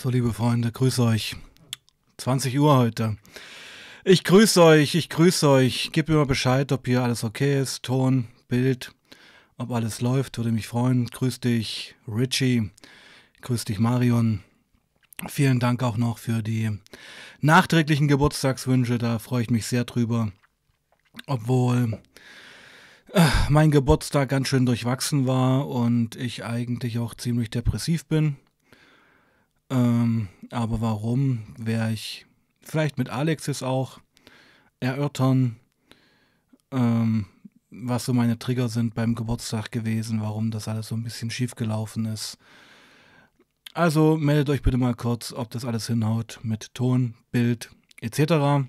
So, liebe Freunde, grüße euch. 20 Uhr heute. Ich grüße euch, ich grüße euch. Gebt mir mal Bescheid, ob hier alles okay ist. Ton, Bild, ob alles läuft. Würde mich freuen. Grüß dich, Richie. Grüß dich, Marion. Vielen Dank auch noch für die nachträglichen Geburtstagswünsche. Da freue ich mich sehr drüber. Obwohl äh, mein Geburtstag ganz schön durchwachsen war und ich eigentlich auch ziemlich depressiv bin. Ähm, aber warum, werde ich vielleicht mit Alex jetzt auch erörtern, ähm, was so meine Trigger sind beim Geburtstag gewesen, warum das alles so ein bisschen schief gelaufen ist. Also meldet euch bitte mal kurz, ob das alles hinhaut mit Ton, Bild etc.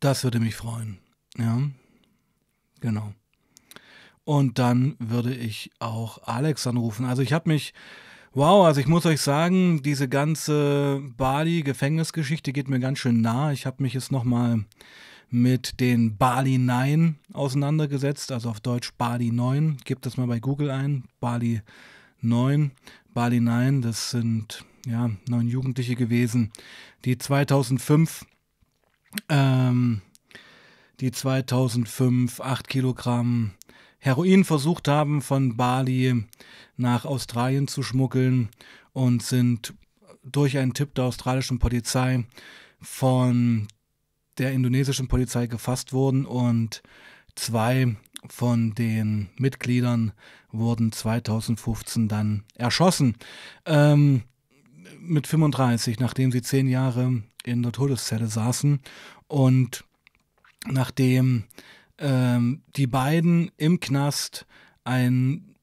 Das würde mich freuen. Ja, genau. Und dann würde ich auch Alex anrufen. Also ich habe mich Wow, also ich muss euch sagen, diese ganze Bali-Gefängnisgeschichte geht mir ganz schön nah. Ich habe mich jetzt nochmal mit den Bali 9 auseinandergesetzt, also auf Deutsch Bali 9. Gebt das mal bei Google ein, Bali 9. Bali 9, das sind ja neun Jugendliche gewesen, die 2005 ähm, die 2005 8 Kilogramm Heroin versucht haben, von Bali nach Australien zu schmuggeln und sind durch einen Tipp der australischen Polizei von der indonesischen Polizei gefasst worden und zwei von den Mitgliedern wurden 2015 dann erschossen. Ähm, mit 35, nachdem sie zehn Jahre in der Todeszelle saßen und nachdem ähm, die beiden im Knast ein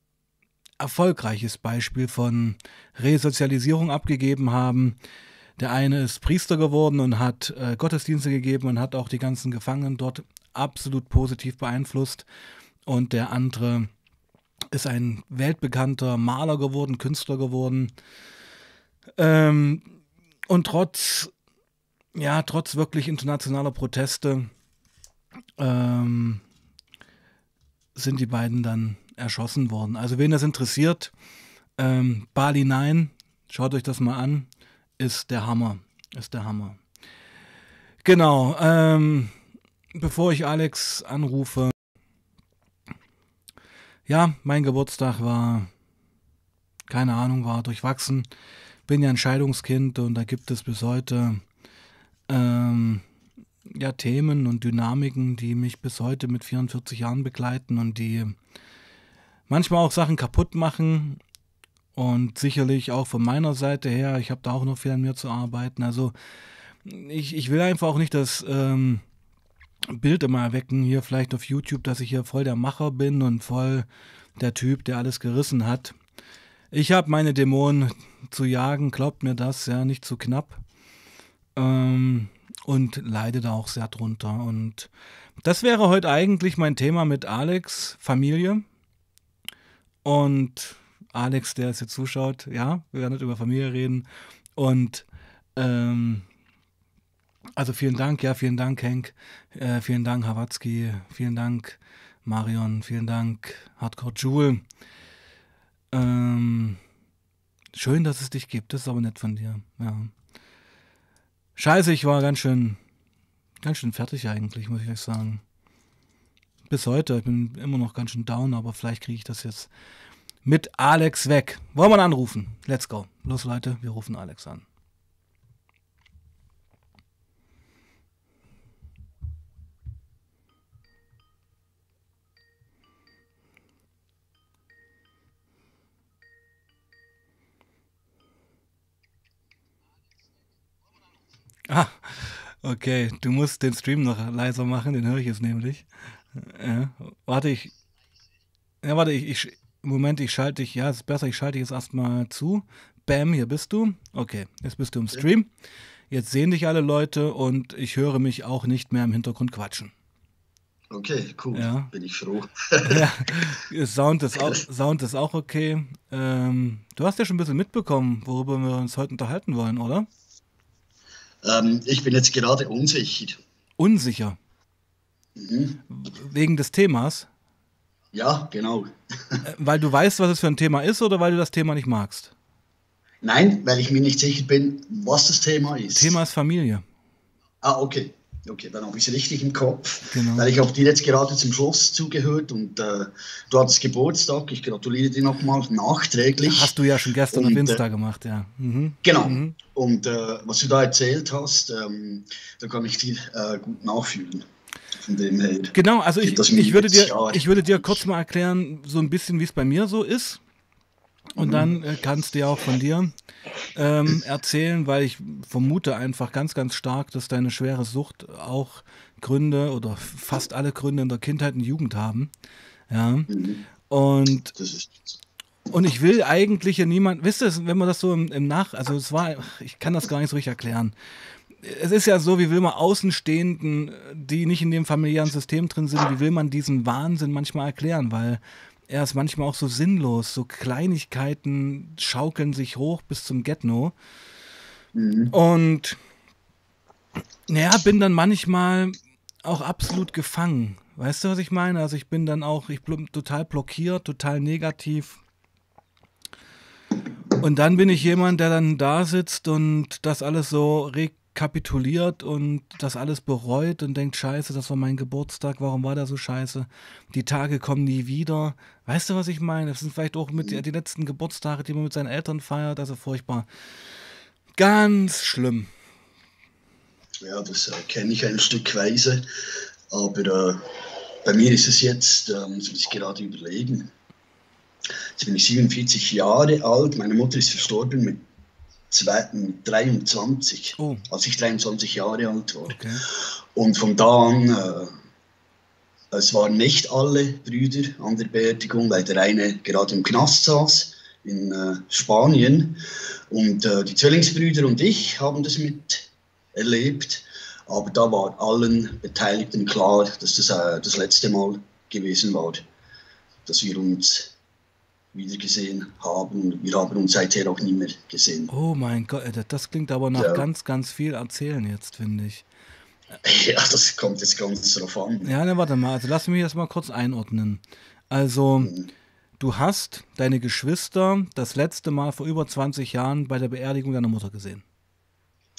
erfolgreiches Beispiel von Resozialisierung abgegeben haben. Der eine ist Priester geworden und hat äh, Gottesdienste gegeben und hat auch die ganzen Gefangenen dort absolut positiv beeinflusst. Und der andere ist ein weltbekannter Maler geworden, Künstler geworden. Ähm, und trotz, ja, trotz wirklich internationaler Proteste ähm, sind die beiden dann erschossen worden. Also wen das interessiert, ähm, Bali 9, schaut euch das mal an, ist der Hammer. Ist der Hammer. Genau, ähm, bevor ich Alex anrufe, ja, mein Geburtstag war, keine Ahnung, war durchwachsen. Bin ja ein Scheidungskind und da gibt es bis heute ähm, ja, Themen und Dynamiken, die mich bis heute mit 44 Jahren begleiten und die manchmal auch Sachen kaputt machen. Und sicherlich auch von meiner Seite her, ich habe da auch noch viel an mir zu arbeiten. Also ich, ich will einfach auch nicht das ähm, Bild immer erwecken, hier vielleicht auf YouTube, dass ich hier voll der Macher bin und voll der Typ, der alles gerissen hat. Ich habe meine Dämonen zu jagen, glaubt mir das, ja, nicht zu knapp. Ähm, und leide da auch sehr drunter. Und das wäre heute eigentlich mein Thema mit Alex, Familie. Und Alex, der es jetzt zuschaut, ja, wir werden nicht über Familie reden. Und ähm, also vielen Dank, ja, vielen Dank, Henk. Äh, vielen Dank, Hawatzki. Vielen Dank, Marion. Vielen Dank, Hardcore Jule. Ähm, schön, dass es dich gibt. Das ist aber nett von dir. Ja. Scheiße, ich war ganz schön, ganz schön fertig eigentlich, muss ich euch sagen. Bis heute. Ich bin immer noch ganz schön down, aber vielleicht kriege ich das jetzt mit Alex weg. Wollen wir ihn anrufen? Let's go. Los, Leute, wir rufen Alex an. Ah, okay. Du musst den Stream noch leiser machen, den höre ich jetzt nämlich. Ja, warte, ich. Ja, warte, ich, ich. Moment, ich schalte dich. Ja, es ist besser, ich schalte dich jetzt erstmal zu. Bam, hier bist du. Okay, jetzt bist du im Stream. Jetzt sehen dich alle Leute und ich höre mich auch nicht mehr im Hintergrund quatschen. Okay, cool. Ja. Bin ich froh. ja, Sound ist auch, Sound ist auch okay. Ähm, du hast ja schon ein bisschen mitbekommen, worüber wir uns heute unterhalten wollen, oder? Ähm, ich bin jetzt gerade unsicher. Unsicher? Mhm. Wegen des Themas? Ja, genau. Äh, weil du weißt, was es für ein Thema ist oder weil du das Thema nicht magst? Nein, weil ich mir nicht sicher bin, was das Thema ist. Thema ist Familie. Ah, okay. Okay, dann habe ich es richtig im Kopf. Genau. Weil ich habe dir jetzt gerade zum Schluss zugehört und äh, du hattest Geburtstag. Ich gratuliere dir nochmal nachträglich. Hast du ja schon gestern und, auf Insta äh, gemacht, ja. Mhm. Genau. Mhm. Und äh, was du da erzählt hast, ähm, da kann ich dir äh, gut nachfühlen. Von dem her. Genau, also ich, ich, würde dir, ich würde dir kurz mal erklären, so ein bisschen, wie es bei mir so ist. Und dann äh, kannst du ja auch von dir ähm, erzählen, weil ich vermute einfach ganz, ganz stark, dass deine schwere Sucht auch Gründe oder fast alle Gründe in der Kindheit und Jugend haben. Ja. Mhm. Und, und ich will eigentlich ja niemand, wisst ihr, wenn man das so im, im Nach, also es war, ich kann das gar nicht so richtig erklären. Es ist ja so, wie will man Außenstehenden, die nicht in dem familiären System drin sind, wie will man diesen Wahnsinn manchmal erklären, weil er ist manchmal auch so sinnlos. So Kleinigkeiten schaukeln sich hoch bis zum Getno. Mhm. Und naja, bin dann manchmal auch absolut gefangen. Weißt du, was ich meine? Also ich bin dann auch, ich bin total blockiert, total negativ. Und dann bin ich jemand, der dann da sitzt und das alles so regt kapituliert und das alles bereut und denkt, scheiße, das war mein Geburtstag, warum war der so scheiße? Die Tage kommen nie wieder. Weißt du, was ich meine? Das sind vielleicht auch mit die letzten Geburtstage, die man mit seinen Eltern feiert, also furchtbar. Ganz schlimm. Ja, das äh, kenne ich ein Stückweise, aber äh, bei mir ist es jetzt, äh, muss ich gerade überlegen, jetzt bin ich 47 Jahre alt, meine Mutter ist verstorben mit 23, oh. als ich 23 Jahre alt war. Okay. Und von da an, äh, es waren nicht alle Brüder an der Beerdigung, weil der eine gerade im Knast saß in äh, Spanien. Und äh, die Zwillingsbrüder und ich haben das mit erlebt. Aber da war allen Beteiligten klar, dass das äh, das letzte Mal gewesen war, dass wir uns wiedergesehen haben. Wir haben uns seither auch nie mehr gesehen. Oh mein Gott, äh, das klingt aber nach ja. ganz, ganz viel erzählen jetzt, finde ich. Ja, das kommt jetzt ganz drauf an. Ja, ne, warte mal, also lass mich das mal kurz einordnen. Also, mhm. du hast deine Geschwister das letzte Mal vor über 20 Jahren bei der Beerdigung deiner Mutter gesehen.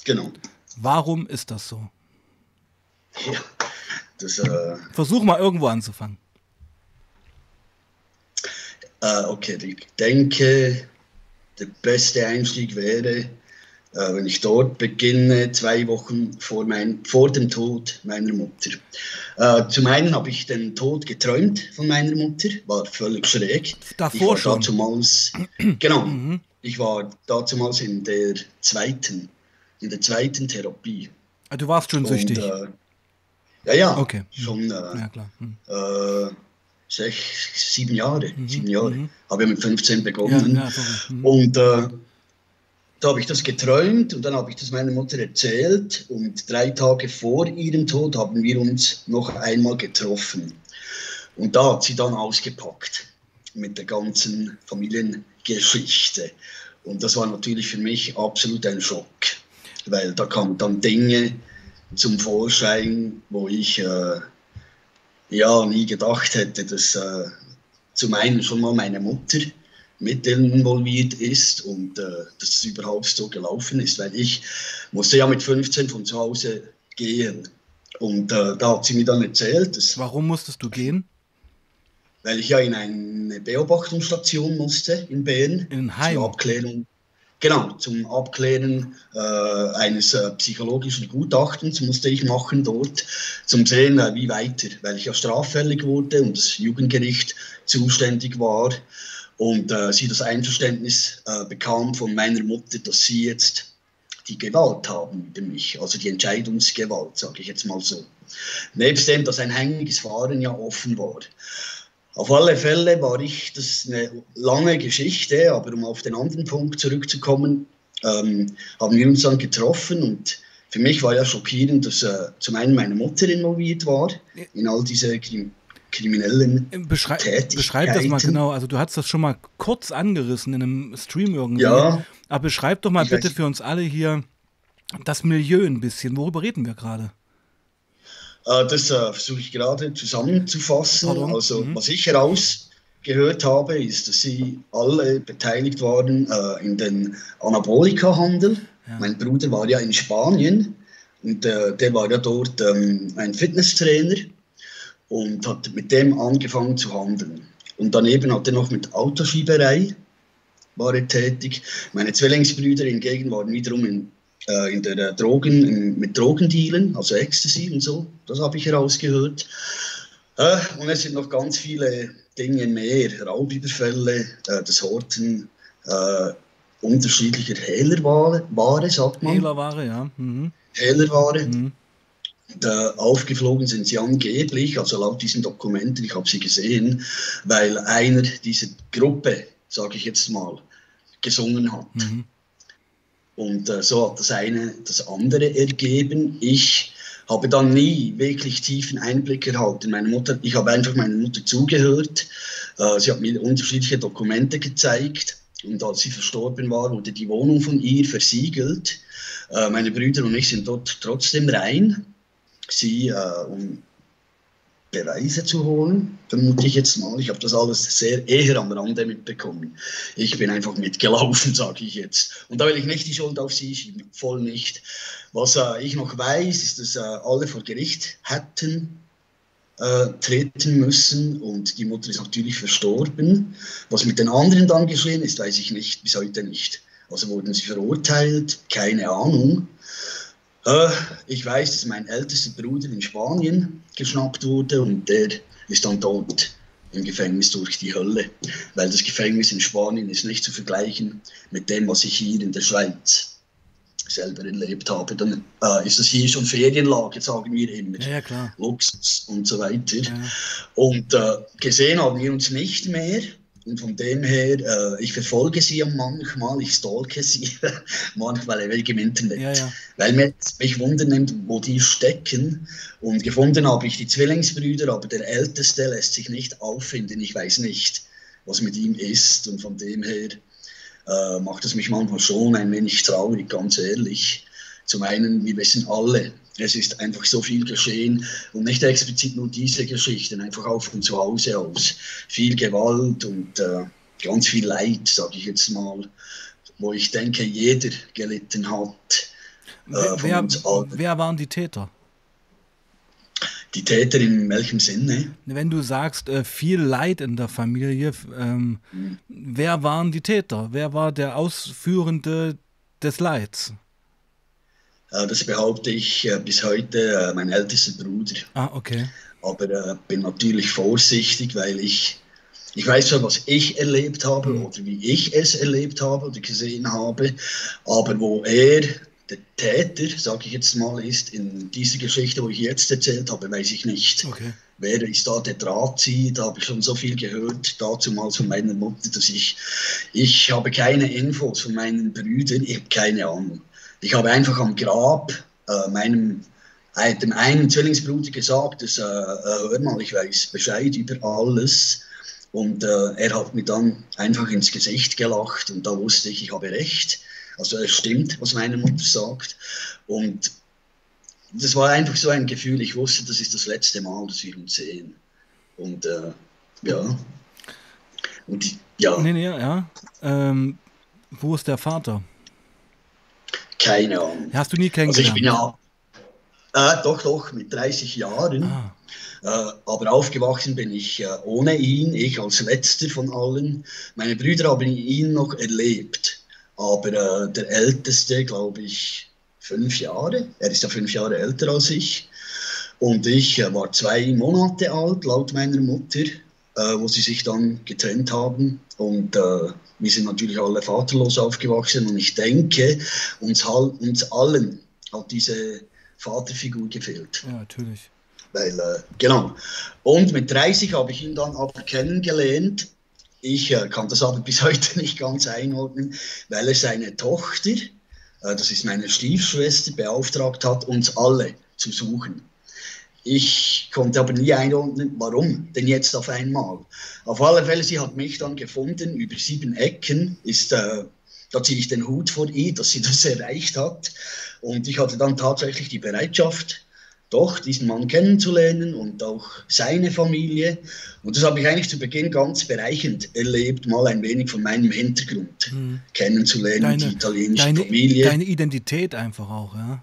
Genau. Warum ist das so? Ja, das, äh Versuch mal irgendwo anzufangen. Äh, okay, ich denke, der beste Einstieg wäre, äh, wenn ich dort beginne, zwei Wochen vor, mein, vor dem Tod meiner Mutter. Äh, zum einen habe ich den Tod geträumt von meiner Mutter, war völlig schräg. Davor ich war schon? Dazumals, genau, mhm. ich war damals in der zweiten, in der zweiten Therapie. Ah, du warst schon Und, süchtig? Äh, ja, ja, okay. schon. Äh, ja, klar. Mhm. Sechs, sieben Jahre. Mhm. Sieben Jahre. Mhm. Habe ja mit 15 begonnen. Ja, mhm. Und äh, da habe ich das geträumt und dann habe ich das meiner Mutter erzählt. Und drei Tage vor ihrem Tod haben wir uns noch einmal getroffen. Und da hat sie dann ausgepackt mit der ganzen Familiengeschichte. Und das war natürlich für mich absolut ein Schock, weil da kamen dann Dinge zum Vorschein, wo ich äh, ja nie gedacht hätte, dass äh, zum einen schon mal meine Mutter mit involviert ist und äh, dass es überhaupt so gelaufen ist, weil ich musste ja mit 15 von zu Hause gehen und äh, da hat sie mir dann erzählt, dass, Warum musstest du gehen? Weil ich ja in eine Beobachtungsstation musste in Bern. In Heim? Zur Abklärung Genau, zum Abklären äh, eines äh, psychologischen Gutachtens musste ich machen dort, zum sehen, äh, wie weiter, weil ich ja straffällig wurde und das Jugendgericht zuständig war und äh, sie das Einverständnis äh, bekam von meiner Mutter, dass sie jetzt die Gewalt haben über mich, also die Entscheidungsgewalt, sage ich jetzt mal so. Nebst dem, dass ein hängiges Fahren ja offen war. Auf alle Fälle war ich, das ist eine lange Geschichte, aber um auf den anderen Punkt zurückzukommen, ähm, haben wir uns dann getroffen und für mich war ja schockierend, dass äh, zum einen meine Mutter involviert war in all diese Krim kriminellen Beschrei Tätigkeiten. Beschreib das mal genau, also du hast das schon mal kurz angerissen in einem Stream irgendwie. Ja. Aber beschreib doch mal bitte für uns alle hier das Milieu ein bisschen. Worüber reden wir gerade? Äh, das äh, versuche ich gerade zusammenzufassen. Pardon? Also, mhm. was ich herausgefunden gehört habe, ist, dass sie alle beteiligt waren äh, in den Anabolika-Handel. Ja. Mein Bruder war ja in Spanien und der war ja dort ähm, ein Fitnesstrainer und hat mit dem angefangen zu handeln. Und daneben hat er noch mit Autoschieberei war er tätig. Meine Zwillingsbrüder hingegen waren wiederum in, äh, in der äh, Drogen, in, mit Drogendealen, also Ecstasy und so. Das habe ich herausgehört. Äh, und es sind noch ganz viele Dinge mehr, Raubüberfälle, äh, das Horten äh, unterschiedlicher Hehlerware, sagt man. Hehlerware, ja. Mhm. Hehlerware. Mhm. Da aufgeflogen sind sie angeblich, also laut diesen Dokumenten, ich habe sie gesehen, weil einer dieser Gruppe, sage ich jetzt mal, gesungen hat. Mhm. Und äh, so hat das eine das andere ergeben. Ich habe dann nie wirklich tiefen Einblick erhalten. Meine Mutter, ich habe einfach meiner Mutter zugehört. Äh, sie hat mir unterschiedliche Dokumente gezeigt. Und als sie verstorben war, wurde die Wohnung von ihr versiegelt. Äh, meine Brüder und ich sind dort trotzdem rein. Sie, äh, um Beweise zu holen, vermute ich jetzt mal. Ich habe das alles sehr eher am Rande mitbekommen. Ich bin einfach mitgelaufen, sage ich jetzt. Und da will ich nicht die Schuld auf Sie schieben, voll nicht. Was äh, ich noch weiß, ist, dass äh, alle vor Gericht hätten äh, treten müssen und die Mutter ist natürlich verstorben. Was mit den anderen dann geschehen ist, weiß ich nicht, bis heute nicht. Also wurden sie verurteilt, keine Ahnung. Äh, ich weiß, dass mein ältester Bruder in Spanien geschnappt wurde und der ist dann dort im Gefängnis durch die Hölle, weil das Gefängnis in Spanien ist nicht zu vergleichen mit dem, was ich hier in der Schweiz selber erlebt habe. Dann äh, ist das hier schon Ferienlage, sagen wir immer. Ja, klar. Luxus und so weiter. Ja. Und äh, gesehen haben wir uns nicht mehr. Und von dem her, äh, ich verfolge sie ja manchmal, ich stalke sie manchmal im Internet, ja, ja. weil mich wundern nimmt, wo die stecken. Und gefunden habe ich die Zwillingsbrüder, aber der Älteste lässt sich nicht auffinden. Ich weiß nicht, was mit ihm ist. Und von dem her äh, macht es mich manchmal schon ein wenig traurig, ganz ehrlich. Zum einen, wir wissen alle, es ist einfach so viel geschehen und nicht explizit nur diese Geschichten, einfach auch von zu Hause aus. Viel Gewalt und äh, ganz viel Leid, sage ich jetzt mal, wo ich denke, jeder gelitten hat. Äh, wer, wer waren die Täter? Die Täter in welchem Sinne? Wenn du sagst, äh, viel Leid in der Familie, ähm, mhm. wer waren die Täter? Wer war der Ausführende des Leids? Äh, das behaupte ich äh, bis heute äh, mein ältester Bruder. Ah, okay. Aber bin natürlich vorsichtig, weil ich, ich weiß zwar, was ich erlebt habe mhm. oder wie ich es erlebt habe oder gesehen habe, aber wo er der Täter, sage ich jetzt mal, ist in dieser Geschichte, wo ich jetzt erzählt habe, weiß ich nicht. Okay. Wer ist da der Drahtzieher? Da habe ich schon so viel gehört, dazu mal von meiner Mutter, dass ich, ich habe keine Infos von meinen Brüdern, ich habe keine Ahnung. Ich habe einfach am Grab äh, meinem äh, dem einen Zwillingsbruder gesagt, dass, äh, äh, hör mal, ich weiß Bescheid über alles. Und äh, er hat mir dann einfach ins Gesicht gelacht und da wusste ich, ich habe recht. Also es stimmt, was meine Mutter sagt. Und das war einfach so ein Gefühl, ich wusste, das ist das letzte Mal, dass wir uns sehen. Und ja. Und ja. Nee, nee, ja. Ähm, wo ist der Vater? Keine Ahnung. Hast du nie kennengelernt? Also ich bin ja, äh, doch, doch, mit 30 Jahren. Ah. Äh, aber aufgewachsen bin ich äh, ohne ihn, ich als letzter von allen. Meine Brüder haben ihn noch erlebt, aber äh, der älteste, glaube ich, fünf Jahre. Er ist ja fünf Jahre älter als ich. Und ich äh, war zwei Monate alt, laut meiner Mutter, wo sie sich dann getrennt haben. Und wir sind natürlich alle vaterlos aufgewachsen und ich denke, uns, uns allen hat diese Vaterfigur gefehlt. Ja, natürlich. Weil, äh, genau. Und mit 30 habe ich ihn dann aber kennengelernt. Ich äh, kann das aber bis heute nicht ganz einordnen, weil er seine Tochter, äh, das ist meine Stiefschwester, beauftragt hat, uns alle zu suchen. Ich konnte aber nie einordnen, warum denn jetzt auf einmal. Auf alle Fälle, sie hat mich dann gefunden, über sieben Ecken ist, äh, da ziehe ich den Hut vor ihr, dass sie das erreicht hat. Und ich hatte dann tatsächlich die Bereitschaft, doch diesen Mann kennenzulernen und auch seine Familie. Und das habe ich eigentlich zu Beginn ganz bereichend erlebt, mal ein wenig von meinem Hintergrund hm. kennenzulernen, deine, die italienische deine, Familie. Deine Identität einfach auch, ja.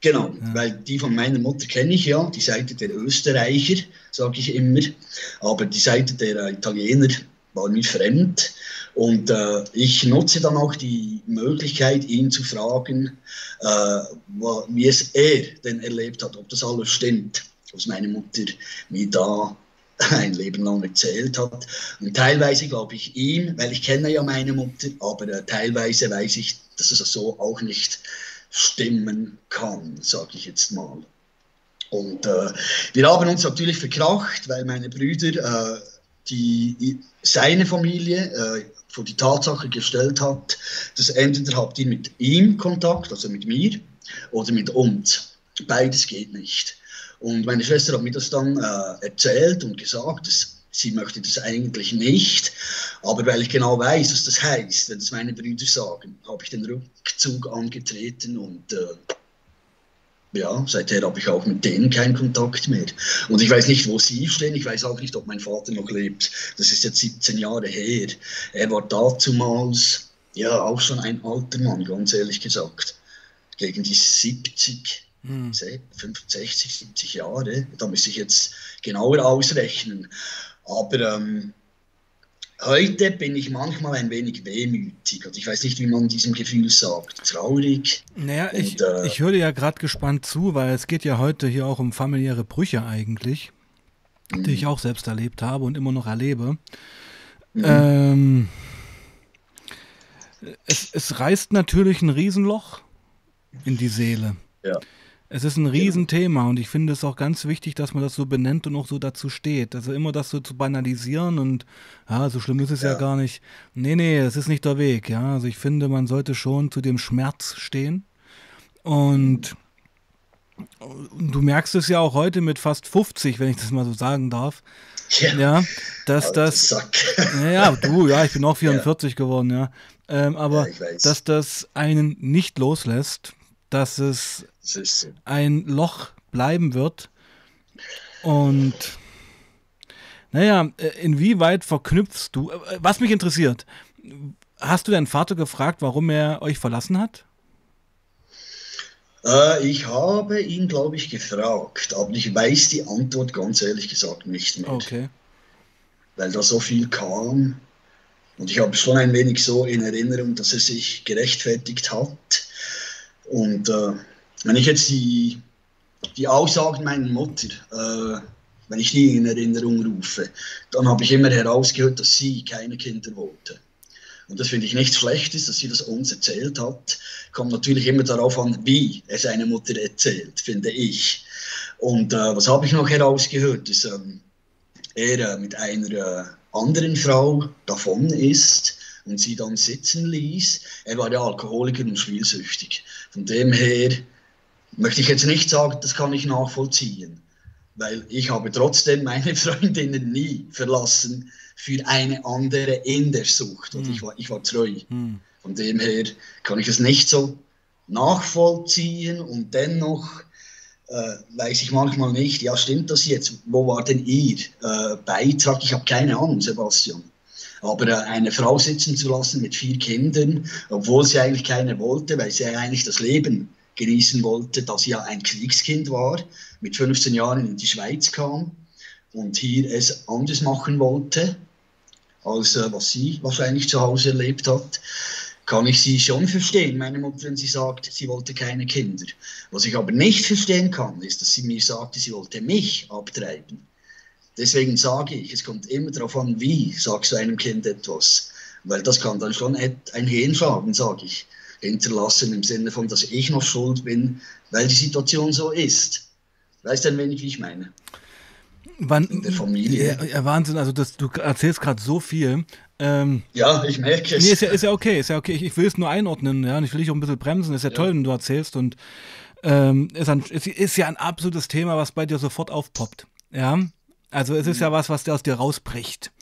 Genau, ja. weil die von meiner Mutter kenne ich ja, die Seite der Österreicher, sage ich immer, aber die Seite der Italiener war mir fremd. Und äh, ich nutze dann auch die Möglichkeit, ihn zu fragen, äh, wie es er denn erlebt hat, ob das alles stimmt, was meine Mutter mir da ein Leben lang erzählt hat. Und teilweise glaube ich ihm, weil ich kenne ja meine Mutter, aber äh, teilweise weiß ich, dass es so auch nicht stimmen kann, sage ich jetzt mal. Und äh, wir haben uns natürlich verkracht, weil meine Brüder äh, die, seine Familie äh, vor die Tatsache gestellt hat, dass entweder habt ihr mit ihm Kontakt, also mit mir, oder mit uns. Beides geht nicht. Und meine Schwester hat mir das dann äh, erzählt und gesagt, dass sie möchte das eigentlich nicht. Aber weil ich genau weiß, was das heißt, wenn das meine Brüder sagen, habe ich den Rückzug angetreten und äh, ja, seither habe ich auch mit denen keinen Kontakt mehr. Und ich weiß nicht, wo sie stehen. Ich weiß auch nicht, ob mein Vater noch lebt. Das ist jetzt 17 Jahre her. Er war dazumals, ja, auch schon ein alter Mann, ganz ehrlich gesagt. Gegen die 70, hm. 65, 70 Jahre. Da muss ich jetzt genauer ausrechnen. Aber ähm, Heute bin ich manchmal ein wenig wehmütig. Also ich weiß nicht, wie man diesem Gefühl sagt. Traurig. Naja, und, ich, äh, ich höre ja gerade gespannt zu, weil es geht ja heute hier auch um familiäre Brüche eigentlich, die ich auch selbst erlebt habe und immer noch erlebe. Mhm. Ähm, es, es reißt natürlich ein Riesenloch in die Seele. Ja. Es ist ein Riesenthema und ich finde es auch ganz wichtig, dass man das so benennt und auch so dazu steht. Also immer das so zu banalisieren und ja, so schlimm ist es ja, ja gar nicht. Nee, nee, es ist nicht der Weg, ja. Also ich finde, man sollte schon zu dem Schmerz stehen. Und du merkst es ja auch heute mit fast 50, wenn ich das mal so sagen darf. Ja, ja dass das. Ja, ja, du, ja, ich bin auch 44 ja. geworden, ja. Ähm, aber ja, dass das einen nicht loslässt, dass es ein Loch bleiben wird. Und naja, inwieweit verknüpfst du, was mich interessiert, hast du deinen Vater gefragt, warum er euch verlassen hat? Äh, ich habe ihn, glaube ich, gefragt, aber ich weiß die Antwort ganz ehrlich gesagt nicht mehr. Okay. Weil da so viel kam. Und ich habe schon ein wenig so in Erinnerung, dass er sich gerechtfertigt hat. Und äh, wenn ich jetzt die, die Aussagen meiner Mutter, äh, wenn ich die in Erinnerung rufe, dann habe ich immer herausgehört, dass sie keine Kinder wollte. Und das finde ich nichts Schlechtes, dass sie das uns erzählt hat. Kommt natürlich immer darauf an, wie es eine Mutter erzählt, finde ich. Und äh, was habe ich noch herausgehört, dass ähm, er äh, mit einer äh, anderen Frau davon ist und sie dann sitzen ließ. Er war ja Alkoholiker und spielsüchtig. Von dem her möchte ich jetzt nicht sagen, das kann ich nachvollziehen, weil ich habe trotzdem meine Freundinnen nie verlassen für eine andere in der Sucht. Und hm. ich, war, ich war treu. Hm. Von dem her kann ich es nicht so nachvollziehen und dennoch äh, weiß ich manchmal nicht, ja stimmt das jetzt, wo war denn Ihr äh, Beitrag? Ich habe keine Ahnung, Sebastian. Aber äh, eine Frau sitzen zu lassen mit vier Kindern, obwohl sie eigentlich keine wollte, weil sie eigentlich das Leben genießen wollte, dass ja ein Kriegskind war, mit 15 Jahren in die Schweiz kam und hier es anders machen wollte, als äh, was sie wahrscheinlich zu Hause erlebt hat, kann ich sie schon verstehen, meine Mutter, wenn sie sagt, sie wollte keine Kinder. Was ich aber nicht verstehen kann, ist, dass sie mir sagte, sie wollte mich abtreiben. Deswegen sage ich, es kommt immer darauf an, wie sagst du einem Kind etwas. Weil das kann dann schon ein Hirnschaden, sage ich, hinterlassen, im Sinne von, dass ich noch schuld bin, weil die Situation so ist. Weißt du ein wenig, wie ich meine? Wann, In der Familie. Ja, Wahnsinn, also das, du erzählst gerade so viel. Ähm, ja, ich merke es. Nee, ist ja, ist ja okay, ist ja okay. Ich, ich will es nur einordnen, ja, und ich will dich auch ein bisschen bremsen. Ist ja, ja. toll, wenn du erzählst und ähm, ist, ein, ist, ist ja ein absolutes Thema, was bei dir sofort aufpoppt. Ja, also es ist ja mhm. was, was dir aus dir rausbricht.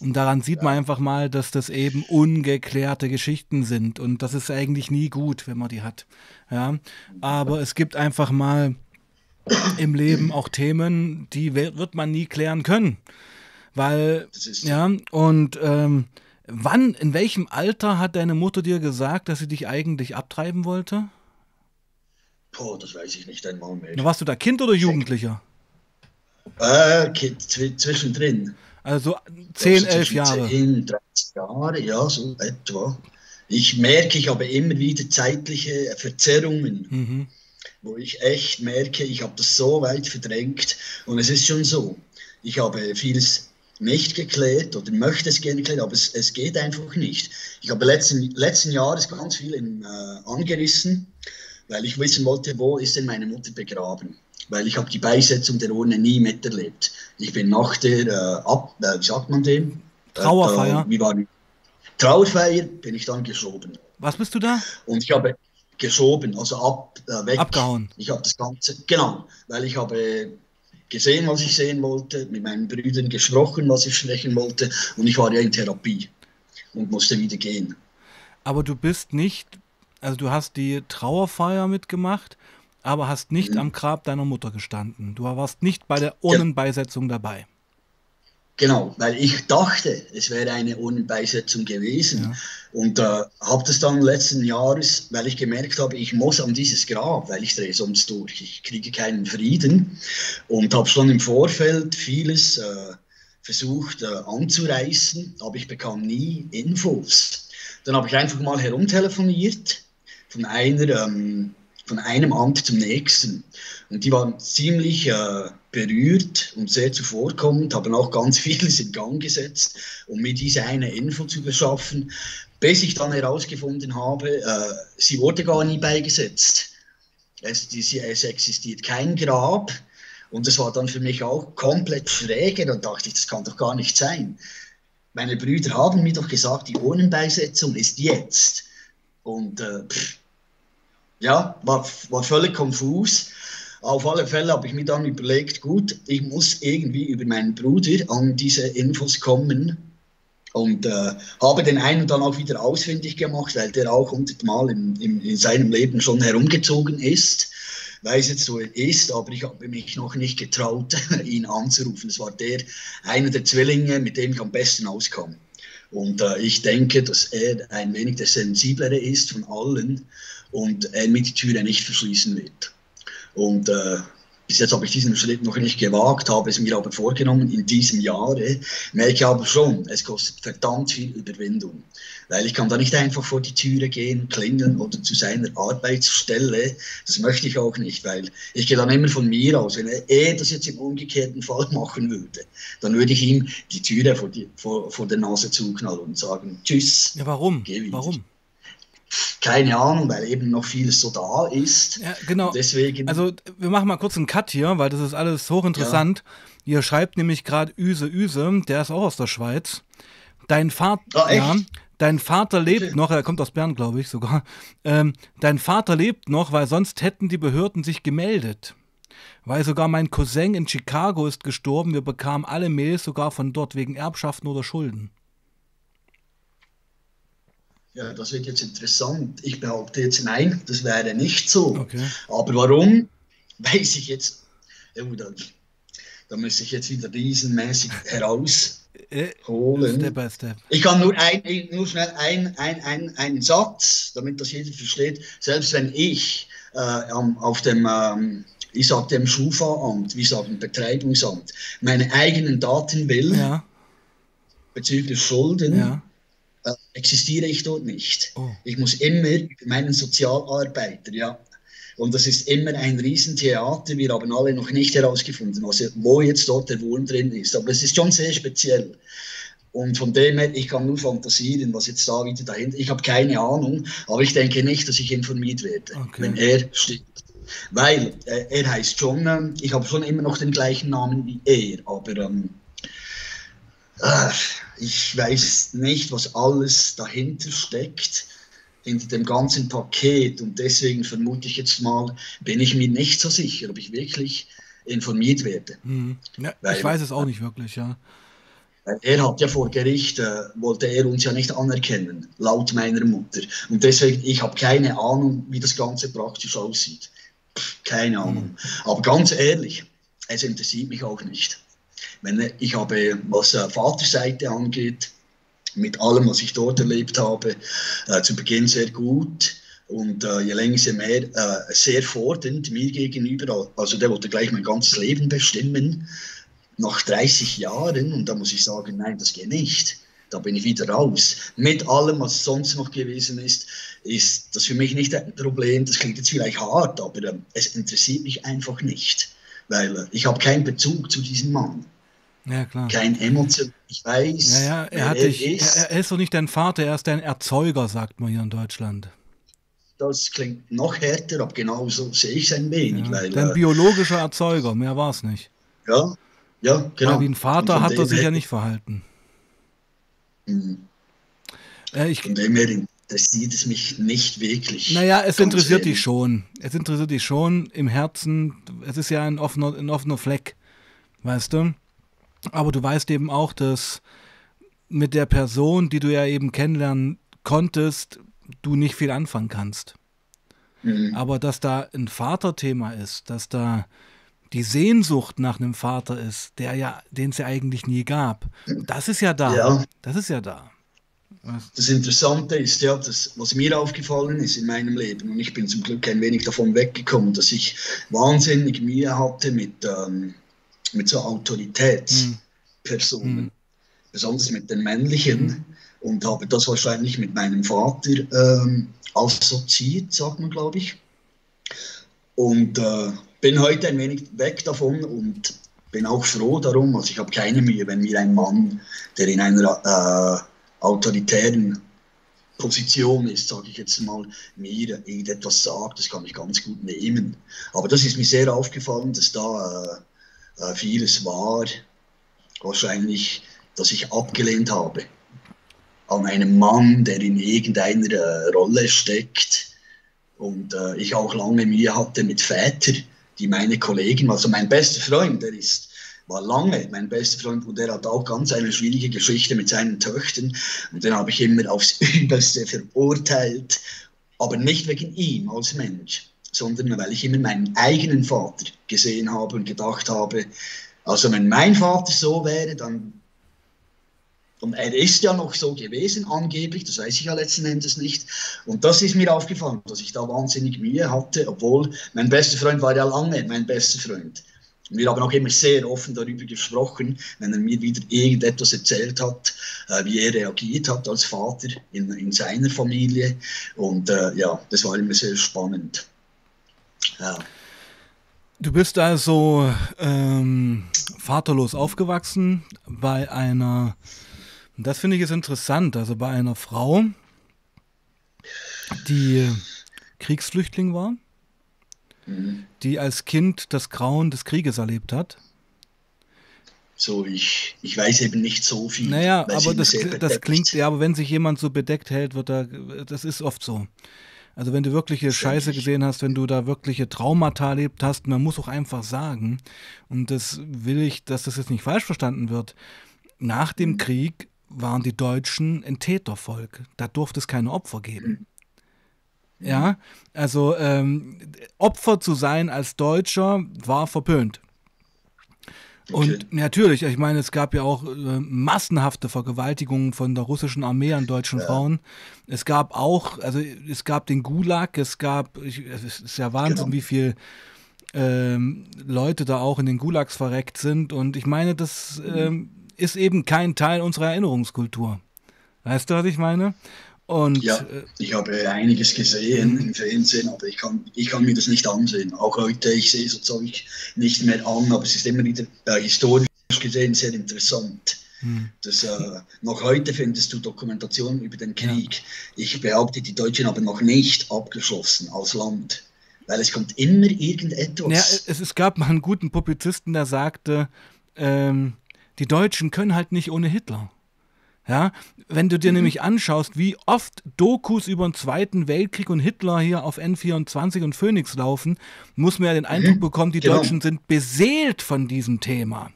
Und daran sieht ja. man einfach mal, dass das eben ungeklärte Geschichten sind. Und das ist eigentlich nie gut, wenn man die hat. Ja. Aber es gibt einfach mal im Leben auch Themen, die wird man nie klären können. Weil, ja, und ähm, wann, in welchem Alter hat deine Mutter dir gesagt, dass sie dich eigentlich abtreiben wollte? Boah, das weiß ich nicht einmal mehr. warst du da Kind oder Jugendlicher? Äh, kind, zwischendrin. Also 10, 11 Jahre. 10, 13 Jahre, ja, so etwa. Ich merke, ich habe immer wieder zeitliche Verzerrungen, mhm. wo ich echt merke, ich habe das so weit verdrängt. Und es ist schon so, ich habe vieles nicht geklärt oder möchte es gerne klären, aber es, es geht einfach nicht. Ich habe letzten, letzten Jahres ganz viel in, äh, angerissen, weil ich wissen wollte, wo ist denn meine Mutter begraben weil ich habe die Beisetzung der Urne nie miterlebt. Ich bin nach der, äh, ab, äh, wie sagt man dem? Trauerfeier? Äh, wie war die? Trauerfeier bin ich dann geschoben. Was bist du da? Und ich habe geschoben, also ab, äh, weg. Abgehauen. Ich habe das Ganze, genau, weil ich habe gesehen, was ich sehen wollte, mit meinen Brüdern gesprochen, was ich sprechen wollte und ich war ja in Therapie und musste wieder gehen. Aber du bist nicht, also du hast die Trauerfeier mitgemacht aber hast nicht mhm. am Grab deiner Mutter gestanden. Du warst nicht bei der Urnenbeisetzung dabei. Genau, weil ich dachte, es wäre eine Urnenbeisetzung gewesen. Ja. Und äh, habe das dann letzten Jahres, weil ich gemerkt habe, ich muss an dieses Grab, weil ich drehe sonst durch. Ich kriege keinen Frieden. Und habe schon im Vorfeld vieles äh, versucht äh, anzureißen, aber ich bekam nie Infos. Dann habe ich einfach mal herumtelefoniert von einer ähm, von einem Amt zum nächsten. Und die waren ziemlich äh, berührt und sehr zuvorkommend, haben auch ganz vieles in Gang gesetzt, um mir diese eine Info zu beschaffen, bis ich dann herausgefunden habe, äh, sie wurde gar nie beigesetzt. Es, die, es existiert kein Grab. Und das war dann für mich auch komplett schräge. Dann dachte ich, das kann doch gar nicht sein. Meine Brüder haben mir doch gesagt, die Urnenbeisetzung ist jetzt. Und äh, pff, ja, war, war völlig konfus. Auf alle Fälle habe ich mir dann überlegt, gut, ich muss irgendwie über meinen Bruder an diese Infos kommen und äh, habe den einen dann auch wieder ausfindig gemacht, weil der auch hundertmal in, in, in seinem Leben schon herumgezogen ist. Weiß jetzt, wo er ist, aber ich habe mich noch nicht getraut, ihn anzurufen. Es war der, einer der Zwillinge, mit dem ich am besten auskam. Und äh, ich denke, dass er ein wenig der sensiblere ist von allen und er mir die Türe nicht verschließen wird. Und äh, bis jetzt habe ich diesen Schritt noch nicht gewagt, habe es mir aber vorgenommen in diesem Jahre. Merke aber schon, es kostet verdammt viel Überwindung. Weil ich kann da nicht einfach vor die Türe gehen, klingeln oder zu seiner Arbeitsstelle. Das möchte ich auch nicht, weil ich gehe dann immer von mir aus. Wenn er das jetzt im umgekehrten Fall machen würde, dann würde ich ihm die Türe vor, die, vor, vor der Nase zuknallen und sagen, tschüss. Ja, warum? Warum? Keine Ahnung, weil eben noch vieles so da ist. Ja, genau. Deswegen. Also, wir machen mal kurz einen Cut hier, weil das ist alles hochinteressant. Ja. Ihr schreibt nämlich gerade Üse Üse, der ist auch aus der Schweiz. Dein Vater, oh, ja, dein Vater lebt noch, er kommt aus Bern, glaube ich sogar. Ähm, dein Vater lebt noch, weil sonst hätten die Behörden sich gemeldet. Weil sogar mein Cousin in Chicago ist gestorben, wir bekamen alle Mails sogar von dort wegen Erbschaften oder Schulden. Ja, das wird jetzt interessant. Ich behaupte jetzt nein, das wäre nicht so. Okay. Aber warum, weiß ich jetzt. Ja, da, da muss ich jetzt wieder riesenmäßig herausholen. Step by step. Ich kann nur, ein, nur schnell ein, ein, ein, einen Satz, damit das jeder versteht. Selbst wenn ich äh, auf dem, ähm, ich sage dem Schufa-Amt, wie sagen Betreibungsamt, meine eigenen Daten will, ja. bezüglich Schulden, ja äh, existiere ich dort nicht. Oh. Ich muss immer meinen Sozialarbeiter, ja. Und das ist immer ein Riesentheater. Wir haben alle noch nicht herausgefunden, was, wo jetzt dort der Wurm drin ist. Aber es ist schon sehr speziell. Und von dem her, ich kann nur fantasieren, was jetzt da wieder dahinter Ich habe keine Ahnung, aber ich denke nicht, dass ich informiert werde, okay. wenn er steht. Weil äh, er heißt schon, äh, ich habe schon immer noch den gleichen Namen wie er, aber ähm, äh, ich weiß nicht, was alles dahinter steckt, hinter dem ganzen Paket. Und deswegen vermute ich jetzt mal, bin ich mir nicht so sicher, ob ich wirklich informiert werde. Mhm. Ja, Weil, ich weiß es auch nicht wirklich, ja. Er hat ja vor Gericht, äh, wollte er uns ja nicht anerkennen, laut meiner Mutter. Und deswegen, ich habe keine Ahnung, wie das Ganze praktisch aussieht. Keine Ahnung. Aber ganz ehrlich, es interessiert mich auch nicht. Ich habe, was äh, Vaterseite angeht, mit allem, was ich dort erlebt habe, äh, zu Beginn sehr gut und äh, je länger, je mehr äh, sehr fordernd mir gegenüber. Also der wollte gleich mein ganzes Leben bestimmen, nach 30 Jahren. Und da muss ich sagen, nein, das geht nicht. Da bin ich wieder raus. Mit allem, was sonst noch gewesen ist, ist das für mich nicht ein Problem. Das klingt jetzt vielleicht hart, aber äh, es interessiert mich einfach nicht, weil äh, ich habe keinen Bezug zu diesem Mann. Ja, klar. Kein Emotion. Ich weiß. Ja, ja, er, hat er, dich, ist. Er, er ist doch nicht dein Vater, er ist dein Erzeuger, sagt man hier in Deutschland. Das klingt noch härter, aber genauso sehe ich es ein wenig. Ja, weil, dein äh, biologischer Erzeuger, mehr war es nicht. Ja, ja, genau. Aber wie ein Vater hat er sich ja nicht verhalten. Mhm. Äh, ich, von dem her interessiert es mich nicht wirklich. Naja, es interessiert ehrlich. dich schon. Es interessiert dich schon im Herzen. Es ist ja ein offener, ein offener Fleck, weißt du? Aber du weißt eben auch, dass mit der Person, die du ja eben kennenlernen konntest, du nicht viel anfangen kannst. Mhm. Aber dass da ein Vaterthema ist, dass da die Sehnsucht nach einem Vater ist, der ja, den es ja eigentlich nie gab, das ist ja da. Ja. Das ist ja da. Das Interessante ist ja, dass, was mir aufgefallen ist in meinem Leben, und ich bin zum Glück ein wenig davon weggekommen, dass ich wahnsinnig Mühe hatte mit ähm, mit so Autoritätspersonen, mhm. besonders mit den männlichen, mhm. und habe das wahrscheinlich mit meinem Vater ähm, assoziiert, sagt man, glaube ich. Und äh, bin heute ein wenig weg davon und bin auch froh darum, also ich habe keine Mühe, wenn mir ein Mann, der in einer äh, autoritären Position ist, sage ich jetzt mal, mir irgendetwas sagt, das kann ich ganz gut nehmen. Aber das ist mir sehr aufgefallen, dass da äh, äh, vieles war wahrscheinlich, dass ich abgelehnt habe. An einem Mann, der in irgendeiner äh, Rolle steckt. Und äh, ich auch lange Mühe hatte mit Vätern, die meine Kollegen, also mein bester Freund, der ist war lange mein bester Freund und der hat auch ganz eine schwierige Geschichte mit seinen Töchtern. Und den habe ich immer aufs Übelste verurteilt, aber nicht wegen ihm als Mensch, sondern weil ich immer meinen eigenen Vater gesehen habe und gedacht habe, also wenn mein Vater so wäre, dann, und er ist ja noch so gewesen, angeblich, das weiß ich ja letzten Endes nicht, und das ist mir aufgefallen, dass ich da wahnsinnig Mühe hatte, obwohl mein bester Freund war ja lange mein bester Freund. Wir haben auch immer sehr offen darüber gesprochen, wenn er mir wieder irgendetwas erzählt hat, äh, wie er reagiert hat als Vater in, in seiner Familie. Und äh, ja, das war immer sehr spannend. Ja. Du bist also ähm, vaterlos aufgewachsen bei einer, das finde ich ist interessant, also bei einer Frau, die Kriegsflüchtling war, mhm. die als Kind das Grauen des Krieges erlebt hat. So, ich, ich weiß eben nicht so viel. Naja, aber das, das klingt, ja, aber wenn sich jemand so bedeckt hält, wird er, das ist oft so. Also wenn du wirkliche Scheiße gesehen hast, wenn du da wirkliche Traumata erlebt hast, man muss auch einfach sagen, und das will ich, dass das jetzt nicht falsch verstanden wird, nach dem mhm. Krieg waren die Deutschen ein Tätervolk. Da durfte es keine Opfer geben. Mhm. Ja, also ähm, Opfer zu sein als Deutscher war verpönt. Und okay. natürlich, ich meine, es gab ja auch äh, massenhafte Vergewaltigungen von der russischen Armee an deutschen ja. Frauen. Es gab auch, also es gab den Gulag, es gab, ich, es ist ja Wahnsinn, genau. wie viel ähm, Leute da auch in den Gulags verreckt sind. Und ich meine, das mhm. ähm, ist eben kein Teil unserer Erinnerungskultur. Weißt du, was ich meine? Und, ja, äh, ich habe einiges gesehen im Fernsehen, aber ich kann, ich kann mir das nicht ansehen. Auch heute, ich sehe so Zeug nicht mehr an, aber es ist immer wieder äh, historisch gesehen sehr interessant. Hm. Das, äh, noch heute findest du Dokumentationen über den Krieg. Ja. Ich behaupte, die Deutschen haben noch nicht abgeschlossen als Land. Weil es kommt immer irgendetwas. Ja, es, es gab mal einen guten Publizisten, der sagte, ähm, die Deutschen können halt nicht ohne Hitler. Ja, wenn du dir mhm. nämlich anschaust, wie oft Dokus über den Zweiten Weltkrieg und Hitler hier auf N24 und Phoenix laufen, muss man ja den Eindruck mhm. bekommen, die genau. Deutschen sind beseelt von diesem Thema.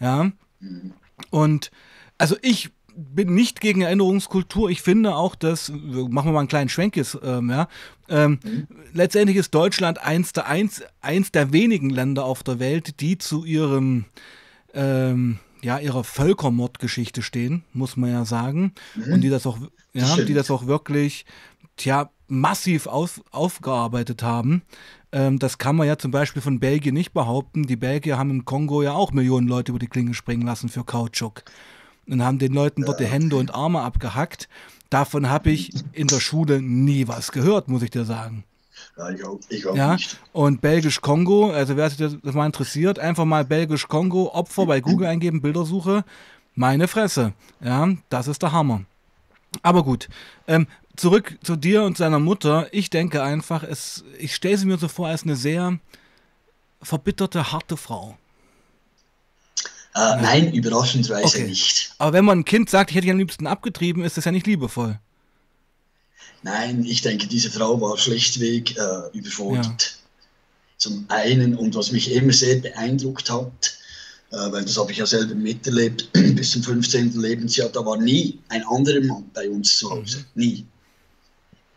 Ja. Mhm. Und also ich bin nicht gegen Erinnerungskultur. Ich finde auch, dass, machen wir mal einen kleinen Schwenk jetzt, ähm, ja, ähm, mhm. letztendlich ist Deutschland eins der, eins, eins der wenigen Länder auf der Welt, die zu ihrem, ähm, ja, ihrer Völkermordgeschichte stehen, muss man ja sagen. Mhm. Und die das auch, ja, die das auch wirklich, tja, massiv auf, aufgearbeitet haben. Ähm, das kann man ja zum Beispiel von Belgien nicht behaupten. Die Belgier haben im Kongo ja auch Millionen Leute über die Klinge springen lassen für Kautschuk. Und haben den Leuten dort die Hände und Arme abgehackt. Davon habe ich in der Schule nie was gehört, muss ich dir sagen. Ja, ich auch, ich auch ja? nicht. Und Belgisch-Kongo, also wer sich das, das mal interessiert, einfach mal Belgisch-Kongo, Opfer bei Google eingeben, Bildersuche. Meine Fresse. Ja, das ist der Hammer. Aber gut, ähm, zurück zu dir und seiner Mutter. Ich denke einfach, es, ich stelle sie mir so vor als eine sehr verbitterte, harte Frau. Äh. Nein, überraschenderweise okay. nicht. Aber wenn man ein Kind sagt, ich hätte dich am liebsten abgetrieben, ist das ja nicht liebevoll. Nein, ich denke, diese Frau war schlichtweg äh, überfordert. Ja. Zum einen, und was mich immer sehr beeindruckt hat, äh, weil das habe ich ja selber miterlebt, bis zum 15. Lebensjahr, da war nie ein anderer Mann bei uns zu Hause. Mhm. Nie.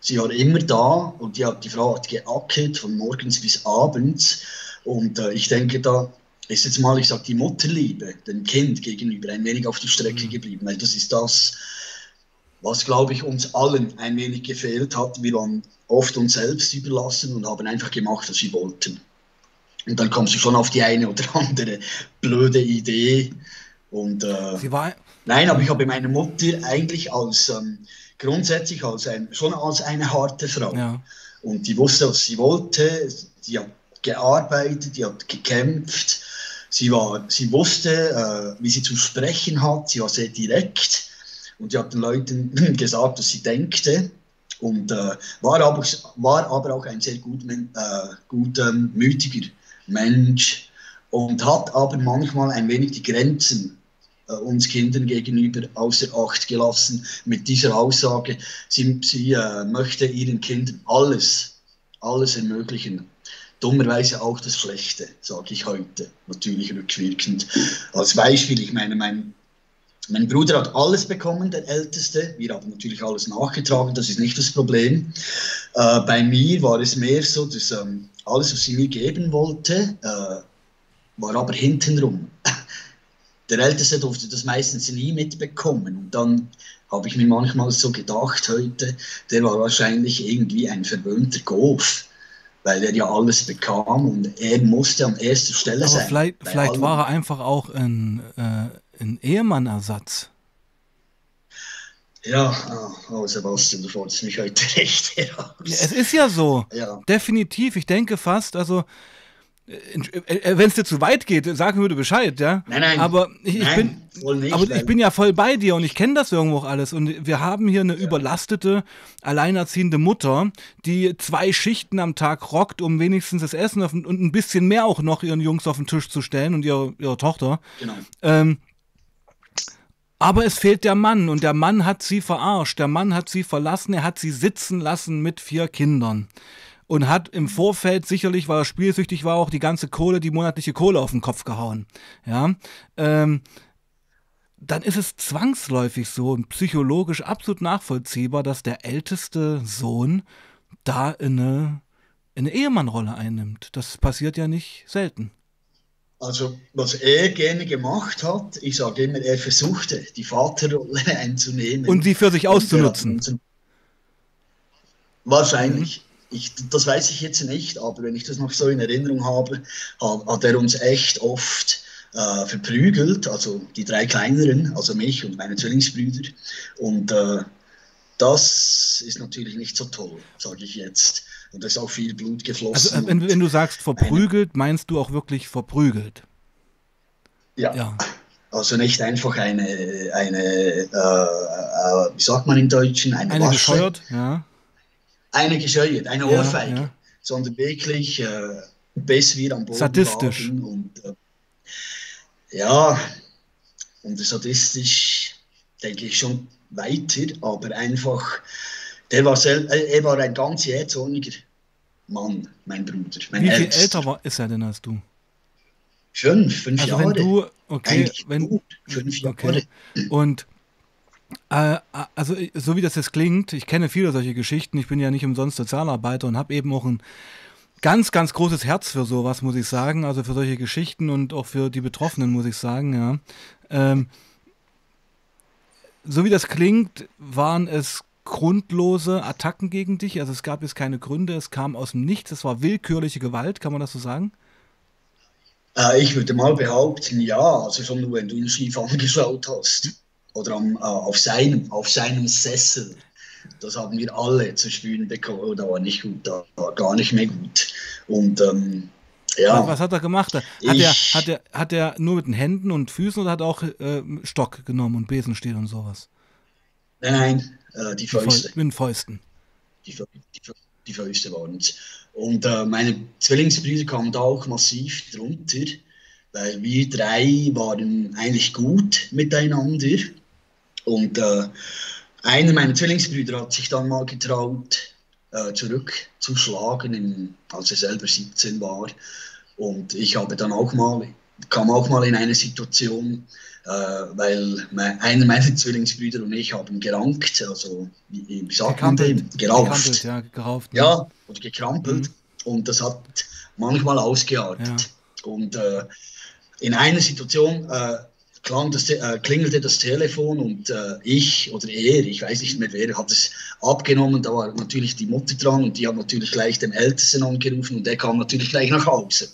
Sie war immer da und die, hat, die Frau hat geackert von morgens bis abends. Und äh, ich denke, da ist jetzt mal, ich sage, die Mutterliebe dem Kind gegenüber ein wenig auf der Strecke mhm. geblieben, weil das ist das, was, glaube ich, uns allen ein wenig gefehlt hat. Wir waren oft uns selbst überlassen und haben einfach gemacht, was wir wollten. Und dann kommst du schon auf die eine oder andere blöde Idee. Und äh, nein, aber ich habe meine Mutter eigentlich als ähm, grundsätzlich als ein, schon als eine harte Frau. Ja. Und die wusste, was sie wollte. Sie hat gearbeitet, die hat gekämpft. Sie, war, sie wusste, äh, wie sie zu sprechen hat. Sie war sehr direkt. Und sie hat den Leuten gesagt, was sie denkte. Und äh, war, aber, war aber auch ein sehr gut, äh, gut ähm, mütiger Mensch. Und hat aber manchmal ein wenig die Grenzen äh, uns Kindern gegenüber außer Acht gelassen mit dieser Aussage, sie, sie äh, möchte ihren Kindern alles, alles ermöglichen. Dummerweise auch das Schlechte, sage ich heute, natürlich rückwirkend. Als Beispiel, ich meine, mein, mein Bruder hat alles bekommen, der Älteste. Wir haben natürlich alles nachgetragen, das ist nicht das Problem. Äh, bei mir war es mehr so, dass ähm, alles, was sie mir geben wollte, äh, war aber hintenrum der Älteste durfte das meistens nie mitbekommen. Und dann habe ich mir manchmal so gedacht heute, der war wahrscheinlich irgendwie ein verwöhnter Golf, weil er ja alles bekam und er musste an erster Stelle Aber sein. Vielleicht, vielleicht war er einfach auch ein, äh, ein Ehemannersatz. Ja, oh, Sebastian, du forderst mich heute recht. Es ist ja so. Ja. Definitiv. Ich denke fast, also äh, äh, wenn es dir zu weit geht, sag mir bitte Bescheid, ja. Nein, nein. Aber ich, ich nein, bin, nicht, aber ich bin ja voll bei dir und ich kenne das irgendwo auch alles. Und wir haben hier eine ja. überlastete, alleinerziehende Mutter, die zwei Schichten am Tag rockt, um wenigstens das Essen auf, und ein bisschen mehr auch noch ihren Jungs auf den Tisch zu stellen und ihre, ihre Tochter. Genau. Ähm, aber es fehlt der Mann und der Mann hat sie verarscht, der Mann hat sie verlassen, er hat sie sitzen lassen mit vier Kindern und hat im Vorfeld sicherlich, weil er spielsüchtig war, auch die ganze Kohle, die monatliche Kohle auf den Kopf gehauen. Ja, ähm, dann ist es zwangsläufig so und psychologisch absolut nachvollziehbar, dass der älteste Sohn da eine, eine Ehemannrolle einnimmt. Das passiert ja nicht selten. Also, was er gerne gemacht hat, ich sage immer, er versuchte, die Vaterrolle einzunehmen. Und sie für sich auszunutzen. Wahrscheinlich. Ich, das weiß ich jetzt nicht, aber wenn ich das noch so in Erinnerung habe, hat, hat er uns echt oft äh, verprügelt, also die drei kleineren, also mich und meine Zwillingsbrüder. Und äh, das ist natürlich nicht so toll, sage ich jetzt. Und da ist auch viel Blut geflossen. Also, wenn, wenn, du sagst verprügelt, meinst du auch wirklich verprügelt? Ja. ja. Also nicht einfach eine, eine äh, äh, wie sagt man im Deutschen, eine, eine Waffe. Gescheuert, ja eine gescheuert, eine Ohrfeige, ja, ja. sondern wirklich äh, bis wir am Boden Sadistisch. Und, äh, ja, und sadistisch denke ich schon weiter, aber einfach, der war sel äh, er war ein ganz jähzorniger Mann, mein Bruder. Mein Wie viel Ältester. älter war, ist er denn als du? Fünf, fünf also Jahre. Wenn du, okay, wenn, gut, fünf Jahre. Okay. Und Äh, also, so wie das jetzt klingt, ich kenne viele solche Geschichten. Ich bin ja nicht umsonst Sozialarbeiter und habe eben auch ein ganz, ganz großes Herz für sowas, muss ich sagen. Also für solche Geschichten und auch für die Betroffenen, muss ich sagen, ja. Ähm, so wie das klingt, waren es grundlose Attacken gegen dich. Also es gab jetzt keine Gründe, es kam aus dem Nichts, es war willkürliche Gewalt, kann man das so sagen? Äh, ich würde mal behaupten, ja. Also schon nur, wenn du ihn schief angeschaut hast. Oder am, äh, auf, seinem, auf seinem Sessel. Das haben wir alle zu spüren bekommen. Da war nicht gut, da war gar nicht mehr gut. Und ähm, ja. Was, hat er gemacht? Hat, ich, er, hat, er, hat er nur mit den Händen und Füßen oder hat er auch äh, Stock genommen und Besenstiel und sowas? Nein, nein, äh, die Fäuste. mit den Fäusten. Die, die, die Fäuste waren es. Und äh, meine Zwillingsbrüder kamen da auch massiv drunter, weil wir drei waren eigentlich gut miteinander. Und äh, einer meiner Zwillingsbrüder hat sich dann mal getraut, äh, zurückzuschlagen, in, als er selber 17 war. Und ich habe dann auch mal, kam auch mal in eine Situation, weil mein, einer meiner Zwillingsbrüder und ich haben gerankt, also wie, wie sagt man dem? Gerauft. Ja, gerauft. Ne? Ja, oder gekrampelt. Mhm. Und das hat manchmal ausgeartet. Ja. Und äh, in einer Situation äh, klang das, äh, klingelte das Telefon und äh, ich oder er, ich weiß nicht mehr wer, hat es abgenommen. Da war natürlich die Mutter dran und die hat natürlich gleich den Ältesten angerufen und der kam natürlich gleich nach Hause.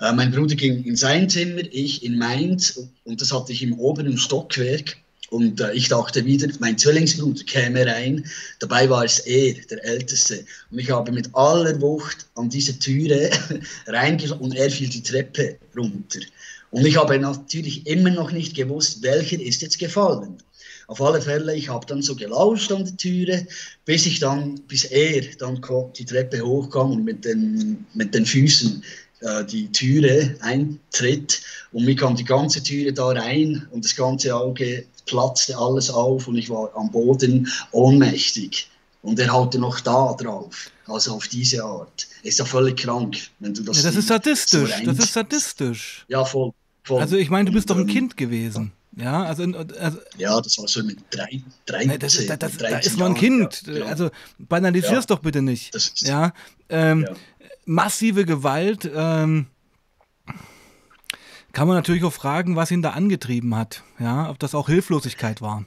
Äh, mein Bruder ging in sein Zimmer, ich in meins und das hatte ich im oberen Stockwerk. Und äh, ich dachte wieder, mein Zwillingsbruder käme rein. Dabei war es er, der Älteste. Und ich habe mit aller Wucht an diese Türe reingeschaut und er fiel die Treppe runter. Und ich habe natürlich immer noch nicht gewusst, welcher ist jetzt gefallen. Auf alle Fälle, ich habe dann so gelauscht an der Türe, bis ich dann, bis er dann die Treppe hochkam und mit den, mit den Füßen äh, die Türe eintritt. Und mir kam die ganze Türe da rein und das ganze Auge platzte alles auf und ich war am Boden ohnmächtig. Und er haute noch da drauf, also auf diese Art. Ist ja völlig krank, wenn du das. Ja, das ist sadistisch. So das ist sadistisch. Ja, voll. Also ich meine, du bist doch ein Kind gewesen. Ja, also, also ja, das war so mit drei, drei das, das, das, Da ist man ein Kind. Ja, genau. Also banalisier's ja, doch bitte nicht. Ist, ja, ähm, ja, massive Gewalt. Ähm, kann man natürlich auch fragen, was ihn da angetrieben hat. Ja, ob das auch Hilflosigkeit war.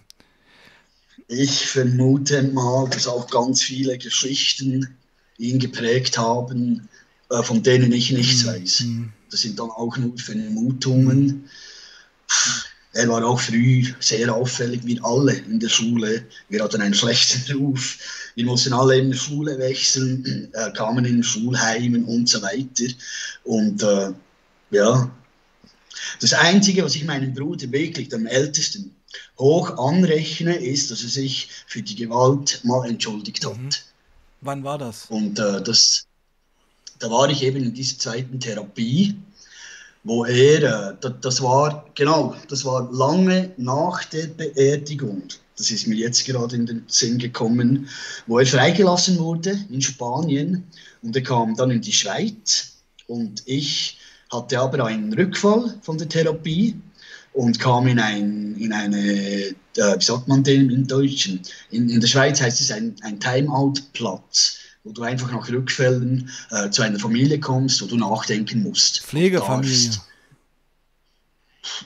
Ich vermute mal, dass auch ganz viele Geschichten ihn geprägt haben, äh, von denen ich nichts mhm. weiß. Das sind dann auch nur Vermutungen. Er war auch früh sehr auffällig, wie alle in der Schule. Wir hatten einen schlechten Ruf. Wir mussten alle in der Schule wechseln, äh, kamen in Schulheimen und so weiter. Und äh, ja, das Einzige, was ich meinem Bruder wirklich, dem Ältesten, hoch anrechne, ist, dass er sich für die Gewalt mal entschuldigt hat. Mhm. Wann war das? Und äh, das, da war ich eben in dieser zweiten Therapie, wo er, äh, das war, genau, das war lange nach der Beerdigung, das ist mir jetzt gerade in den Sinn gekommen, wo er freigelassen wurde in Spanien und er kam dann in die Schweiz und ich hatte aber einen Rückfall von der Therapie und kam in, ein, in eine, äh, wie sagt man den im Deutschen? In, in der Schweiz heißt es ein, ein Timeout-Platz wo du einfach nach Rückfällen äh, zu einer Familie kommst, wo du nachdenken musst. Pflegefamilie?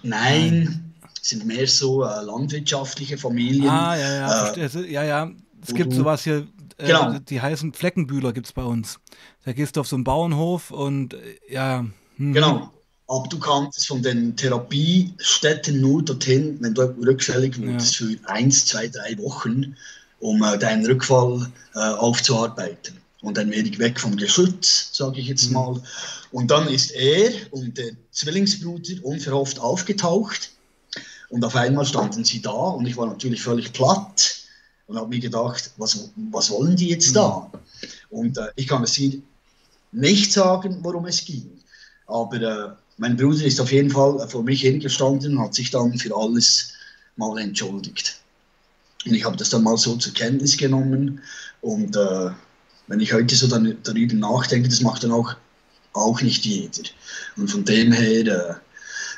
Nein, Nein, sind mehr so äh, landwirtschaftliche Familien. Ah, ja, ja, äh, ja, ja. Es gibt sowas hier, äh, genau. die heißen Fleckenbühler gibt es bei uns. Da gehst du auf so einen Bauernhof und äh, ja. Hm. Genau. Aber du kannst von den Therapiestätten nur dorthin, wenn du rückfällig wurdest, ja. für eins, zwei, drei Wochen um äh, deinen Rückfall äh, aufzuarbeiten. Und ein wenig weg vom Geschütz, sage ich jetzt mhm. mal. Und dann ist er und der Zwillingsbruder unverhofft aufgetaucht. Und auf einmal standen sie da und ich war natürlich völlig platt und habe mir gedacht, was, was wollen die jetzt mhm. da? Und äh, ich kann es hier nicht sagen, worum es ging. Aber äh, mein Bruder ist auf jeden Fall vor mich hingestanden und hat sich dann für alles mal entschuldigt. Und ich habe das dann mal so zur Kenntnis genommen. Und äh, wenn ich heute so dann, darüber nachdenke, das macht dann auch, auch nicht jeder. Und von dem her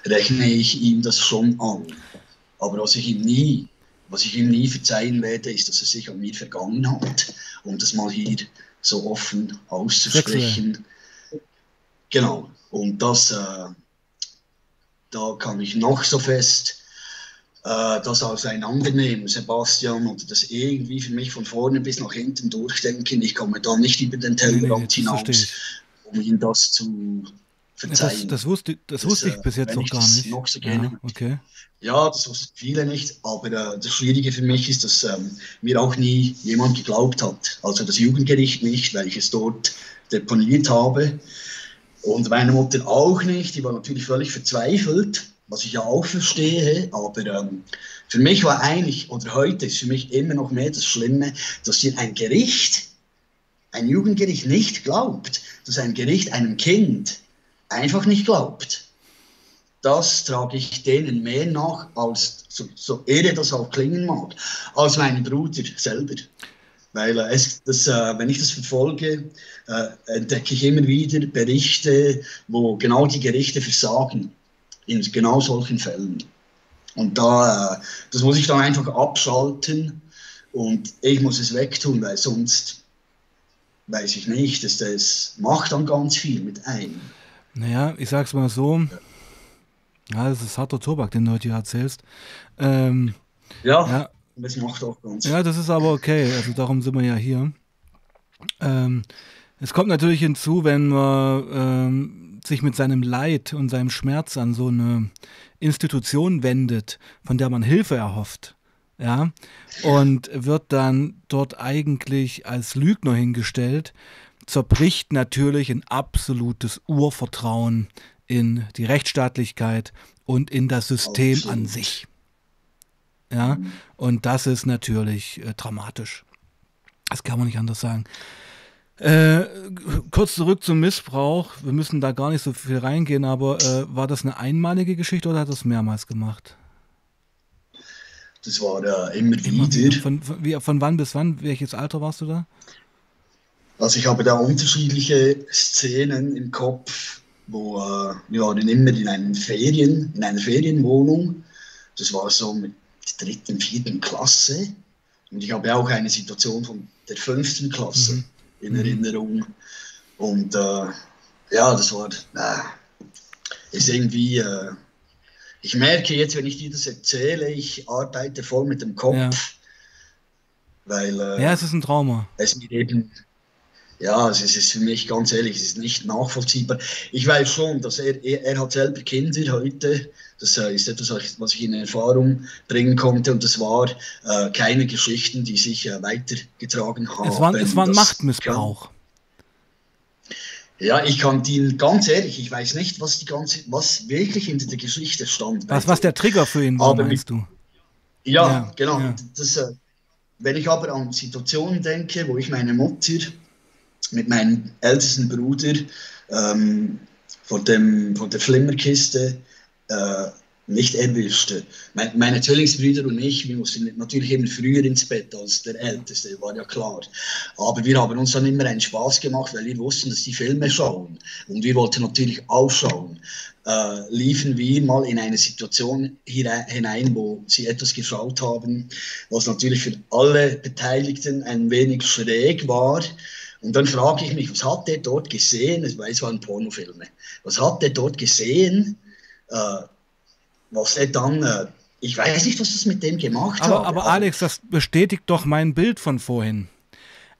äh, rechne ich ihm das schon an. Aber was ich ihm nie was ich ihm nie verzeihen werde, ist, dass er sich an mir vergangen hat, um das mal hier so offen auszusprechen. Genau. Und das, äh, da kann ich noch so fest das auseinandernehmen, Sebastian, oder das irgendwie für mich von vorne bis nach hinten durchdenken. Ich komme da nicht über den Tellerrand nee, nee, hinaus, um ihm das zu verzeihen. Das, das, wusste, das, das wusste ich äh, bis jetzt noch gar nicht. Noch so ja, okay. ja, das wussten viele nicht, aber äh, das Schwierige für mich ist, dass ähm, mir auch nie jemand geglaubt hat. Also das Jugendgericht nicht, weil ich es dort deponiert habe. Und meine Mutter auch nicht, die war natürlich völlig verzweifelt was ich ja auch verstehe, aber ähm, für mich war eigentlich, oder heute ist für mich immer noch mehr das Schlimme, dass hier ein Gericht, ein Jugendgericht nicht glaubt, dass ein Gericht einem Kind einfach nicht glaubt. Das trage ich denen mehr nach, als so, so irre das auch klingen mag, als mein Bruder selber. Weil äh, es, das, äh, wenn ich das verfolge, äh, entdecke ich immer wieder Berichte, wo genau die Gerichte versagen in genau solchen Fällen. Und da, äh, das muss ich dann einfach abschalten und ich muss es wegtun, weil sonst weiß ich nicht, dass das macht dann ganz viel mit einem. Naja, ich sag's mal so, ja, ja das ist harter Tobak, den du heute hier erzählst. Ähm, ja, ja, das macht auch ganz viel. Ja, das ist aber okay, also darum sind wir ja hier. Ähm, es kommt natürlich hinzu, wenn man ähm, sich mit seinem Leid und seinem Schmerz an so eine Institution wendet, von der man Hilfe erhofft, ja, und wird dann dort eigentlich als Lügner hingestellt, zerbricht natürlich ein absolutes Urvertrauen in die Rechtsstaatlichkeit und in das System Absolut. an sich. Ja, mhm. und das ist natürlich äh, dramatisch. Das kann man nicht anders sagen. Äh, kurz zurück zum Missbrauch. Wir müssen da gar nicht so viel reingehen, aber äh, war das eine einmalige Geschichte oder hat das mehrmals gemacht? Das war da immer, immer wieder. Von, von, wie, von wann bis wann? Welches Alter warst du da? Also ich habe da unterschiedliche Szenen im Kopf, wo äh, wir waren immer in einer Ferien, in einer Ferienwohnung. Das war so mit der dritten, vierten Klasse. Und ich habe auch eine Situation von der fünften Klasse. Mhm in mhm. Erinnerung. Und äh, ja, das war, äh, ist irgendwie, äh, ich merke jetzt, wenn ich dir das erzähle, ich arbeite voll mit dem Kopf. Ja. Weil, äh, ja, es ist ein Trauma. Es mir eben, ja, es ist für mich ganz ehrlich, es ist nicht nachvollziehbar. Ich weiß schon, dass er, er, er hat selber Kinder heute. Das äh, ist etwas, was ich in Erfahrung bringen konnte. Und das war äh, keine Geschichten, die sich äh, weitergetragen haben. Es war, es war ein Machtmissbrauch. Ja, ich kann dir ganz ehrlich, ich weiß nicht, was die ganze, was wirklich hinter der Geschichte stand. Was, was der Trigger für ihn war, aber meinst du? Ja, ja genau. Ja. Das, äh, wenn ich aber an Situationen denke, wo ich meine Mutter mit meinem ältesten Bruder ähm, von, dem, von der Flimmerkiste äh, nicht erwischte. Meine, meine Zwillingsbrüder und ich, wir mussten natürlich immer früher ins Bett als der Älteste, war ja klar. Aber wir haben uns dann immer einen Spaß gemacht, weil wir wussten, dass die Filme schauen. Und wir wollten natürlich auch schauen. Äh, liefen wir mal in eine Situation hinein, wo sie etwas geschaut haben, was natürlich für alle Beteiligten ein wenig schräg war. Und dann frage ich mich, was hat der dort gesehen? Es waren Pornofilme. Was hat der dort gesehen? Äh, was er dann, äh, ich weiß nicht, was das mit dem gemacht aber, hat. Aber Alex, das bestätigt doch mein Bild von vorhin.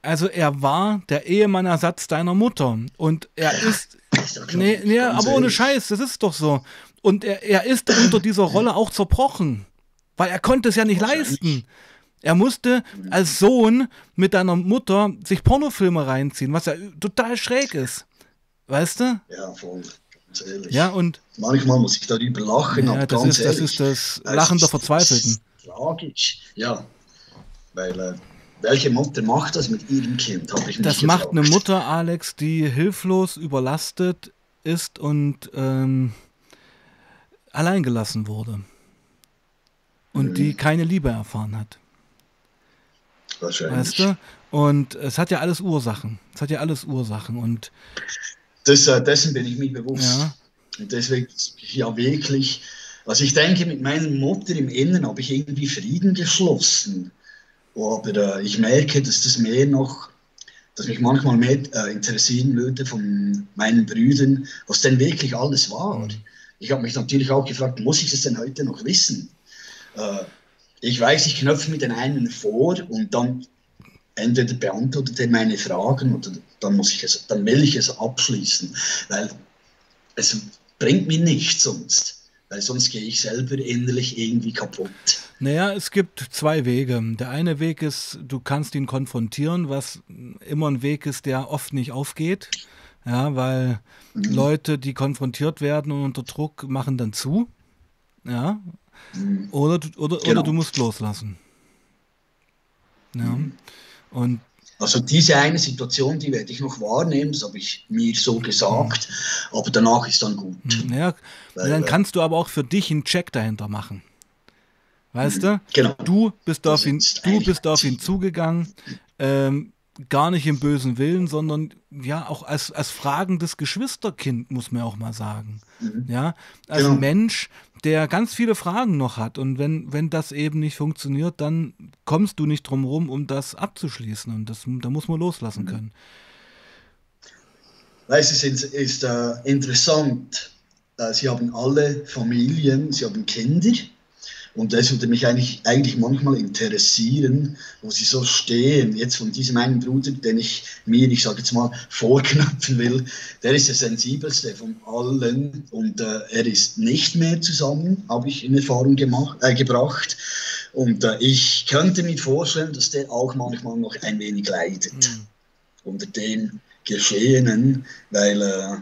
Also er war der Ehemannersatz deiner Mutter und er ja, ist, ist nee, nee, aber ohne Scheiß, das ist doch so. Und er, er ist unter dieser Rolle auch zerbrochen, weil er konnte es ja nicht leisten. Er musste als Sohn mit deiner Mutter sich Pornofilme reinziehen, was ja total schräg ist. Weißt du? Ja, voll. Ganz ehrlich. Ja, und. Manchmal muss ich darüber lachen, ja, das ist, ehrlich, das ist das Lachen der Verzweifelten. Tragisch, ja. Weil, äh, welche Mutter macht das mit ihrem Kind? Habe ich nicht Das gefragt. macht eine Mutter, Alex, die hilflos überlastet ist und ähm, alleingelassen wurde. Und mhm. die keine Liebe erfahren hat. Wahrscheinlich. Weißt du? Und es hat ja alles Ursachen. Es hat ja alles Ursachen. Und das, äh, dessen bin ich mir bewusst. Ja. Und deswegen ja wirklich Also ich denke, mit meiner Mutter im Inneren habe ich irgendwie Frieden geschlossen. Aber äh, ich merke, dass das mehr noch, dass mich manchmal mehr äh, interessieren würde von meinen Brüdern, was denn wirklich alles war. Mhm. Ich habe mich natürlich auch gefragt, muss ich das denn heute noch wissen? Äh, ich weiß, ich knöpfe mit den einen vor und dann entweder beantwortet er meine Fragen oder dann, muss ich es, dann will ich es abschließen, weil es bringt mir nichts sonst weil sonst gehe ich selber innerlich irgendwie kaputt. Naja, es gibt zwei Wege. Der eine Weg ist, du kannst ihn konfrontieren, was immer ein Weg ist, der oft nicht aufgeht. Ja, weil mhm. Leute, die konfrontiert werden und unter Druck machen dann zu. Ja. Mhm. Oder, oder, genau. oder du musst loslassen. Ja. Mhm. Und also diese eine Situation, die werde ich noch wahrnehmen, das habe ich mir so gesagt, aber danach ist dann gut. Mhm. Ja, Weil, dann kannst du aber auch für dich einen Check dahinter machen. Weißt mhm. du? Genau. Du bist auf ihn, du bist auf ihn zugegangen, ähm, gar nicht im bösen Willen, sondern ja auch als, als fragendes Geschwisterkind, muss man auch mal sagen. Mhm. Ja, als genau. Mensch, der ganz viele Fragen noch hat. Und wenn, wenn das eben nicht funktioniert, dann kommst du nicht drum rum, um das abzuschließen. Und das, da muss man loslassen mhm. können. Weißt du, es ist, ist äh, interessant. Äh, sie haben alle Familien, sie haben Kinder. Und das würde mich eigentlich, eigentlich manchmal interessieren, wo sie so stehen. Jetzt von diesem einen Bruder, den ich mir, ich sage jetzt mal, vorknöpfen will, der ist der sensibelste von allen und äh, er ist nicht mehr zusammen, habe ich in Erfahrung gemacht, äh, gebracht. Und äh, ich könnte mir vorstellen, dass der auch manchmal noch ein wenig leidet mhm. unter dem Geschehenen, weil äh,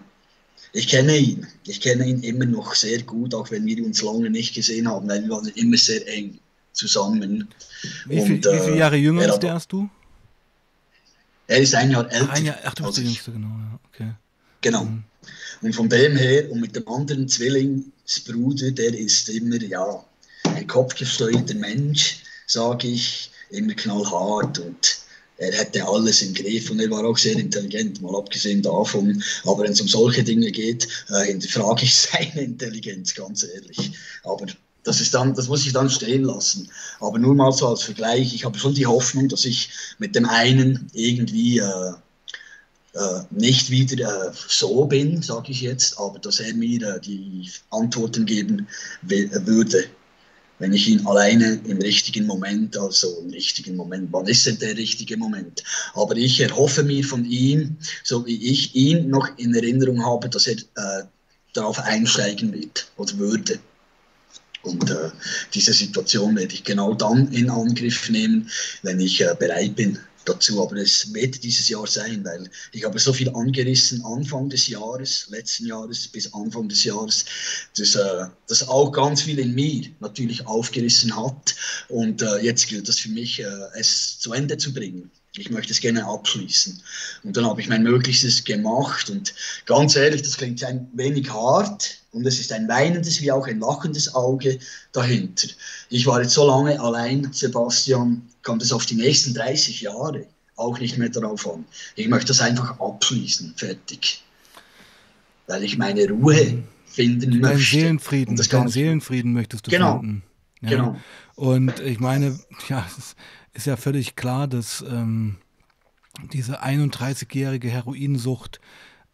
ich kenne ihn. Ich kenne ihn immer noch sehr gut, auch wenn wir uns lange nicht gesehen haben, weil wir waren immer sehr eng zusammen. Wie, viel, Und, wie viele Jahre jünger ist der als du? Er ist ein Jahr älter. Ein Jahr, ach, du bist der Jüngste, genau. Ja, okay. Genau. Mhm. Und von dem her, und mit dem anderen Zwillingsbruder, der ist immer, ja, ein kopfgesteuerter Mensch, sage ich, immer knallhart und er hätte alles im Griff und er war auch sehr intelligent, mal abgesehen davon. Aber wenn es um solche Dinge geht, äh, hinterfrage ich seine Intelligenz, ganz ehrlich. Aber das, ist dann, das muss ich dann stehen lassen. Aber nur mal so als Vergleich, ich habe schon die Hoffnung, dass ich mit dem einen irgendwie äh, äh, nicht wieder äh, so bin, sage ich jetzt, aber dass er mir äh, die Antworten geben würde wenn ich ihn alleine im richtigen Moment, also im richtigen Moment, wann ist denn der richtige Moment? Aber ich erhoffe mir von ihm, so wie ich ihn noch in Erinnerung habe, dass er äh, darauf einsteigen wird oder würde. Und äh, diese Situation werde ich genau dann in Angriff nehmen, wenn ich äh, bereit bin, dazu, aber es wird dieses Jahr sein, weil ich habe so viel angerissen Anfang des Jahres, letzten Jahres bis Anfang des Jahres, dass äh, das auch ganz viel in mir natürlich aufgerissen hat und äh, jetzt gilt es für mich, äh, es zu Ende zu bringen. Ich möchte es gerne abschließen. Und dann habe ich mein Möglichstes gemacht. Und ganz ehrlich, das klingt ein wenig hart. Und es ist ein weinendes wie auch ein lachendes Auge dahinter. Ich war jetzt so lange allein, Sebastian, kommt es auf die nächsten 30 Jahre auch nicht mehr darauf an. Ich möchte das einfach abschließen, fertig. Weil ich meine Ruhe finden Dein möchte. Seelenfrieden, das deinen Seelenfrieden möchtest du genau. finden. Ja. Genau. Und ich meine, ja, es ist ja völlig klar, dass ähm, diese 31-jährige Heroinsucht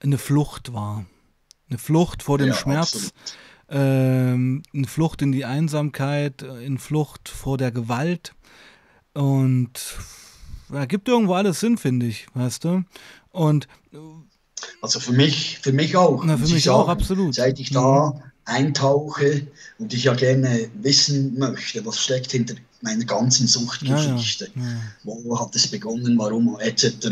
eine Flucht war. Eine Flucht vor dem ja, Schmerz, ähm, eine Flucht in die Einsamkeit, eine Flucht vor der Gewalt. Und da gibt irgendwo alles Sinn, finde ich, weißt du? Und also für mich, für mich auch. Na, für mich sagen, auch, absolut. Seit ich da mhm. eintauche und ich ja gerne wissen möchte, was steckt hinter meiner ganzen Suchtgeschichte. Ja, ja. Ja. Wo hat es begonnen, warum, etc.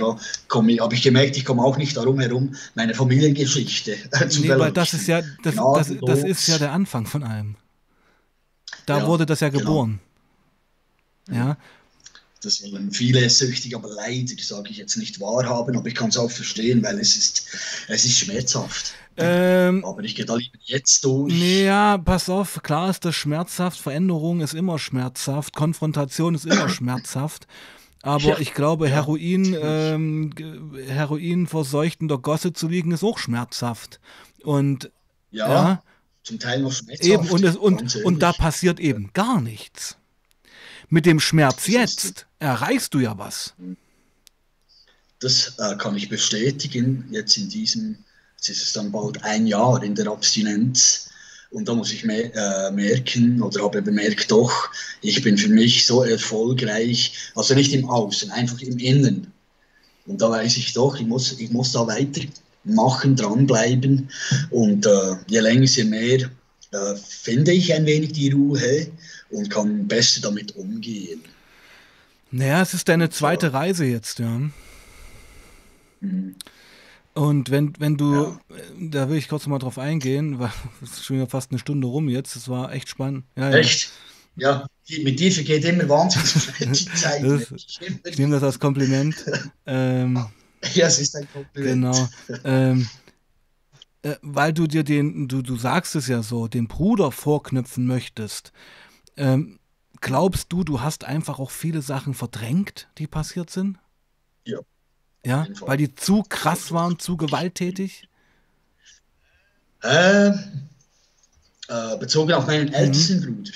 Habe ich gemerkt, ich komme auch nicht darum herum, meine Familiengeschichte zu nee, weil das ist ja das, das, das, ist ja der Anfang von allem. Da wurde das ja genau. geboren. Genau. Ja. Das wollen viele süchtig, aber leider, sage ich jetzt nicht wahrhaben, aber ich kann es auch verstehen, weil es ist, es ist schmerzhaft. Ähm, aber ich gehe da lieber jetzt durch. Ja, pass auf, klar ist das schmerzhaft, Veränderung ist immer schmerzhaft, Konfrontation ist immer schmerzhaft. Aber ja. ich glaube, Heroin, ähm, Heroin verseucht in der Gosse zu liegen, ist auch schmerzhaft. Und ja, ja zum Teil noch schmerzhaft. Eben, und, es, und, und da passiert eben gar nichts. Mit dem Schmerz jetzt erreichst du ja was. Das äh, kann ich bestätigen. Jetzt in diesem, jetzt ist es dann bald ein Jahr in der Abstinenz. Und da muss ich mer äh, merken oder habe bemerkt, doch, ich bin für mich so erfolgreich, also nicht im Außen, einfach im Innen. Und da weiß ich doch, ich muss, ich muss da weitermachen, dranbleiben. Und äh, je länger, je mehr äh, finde ich ein wenig die Ruhe und kann besser damit umgehen. Naja, es ist deine zweite so. Reise jetzt, ja. Mhm. Und wenn, wenn du, ja. da will ich kurz mal drauf eingehen, weil es ist schon wieder fast eine Stunde rum jetzt, das war echt spannend. Ja, echt? Ja, mit dir vergeht immer wahnsinnig Zeit. Das, ich nehme das als Kompliment. ähm, ja, es ist ein Kompliment. Genau. Ähm, äh, weil du dir den, du, du sagst es ja so, den Bruder vorknüpfen möchtest. Ähm, glaubst du, du hast einfach auch viele Sachen verdrängt, die passiert sind? Ja. Ja, weil die zu krass waren, zu gewalttätig? Äh, äh, bezogen auf meinen mhm. ältesten mhm. Bruder.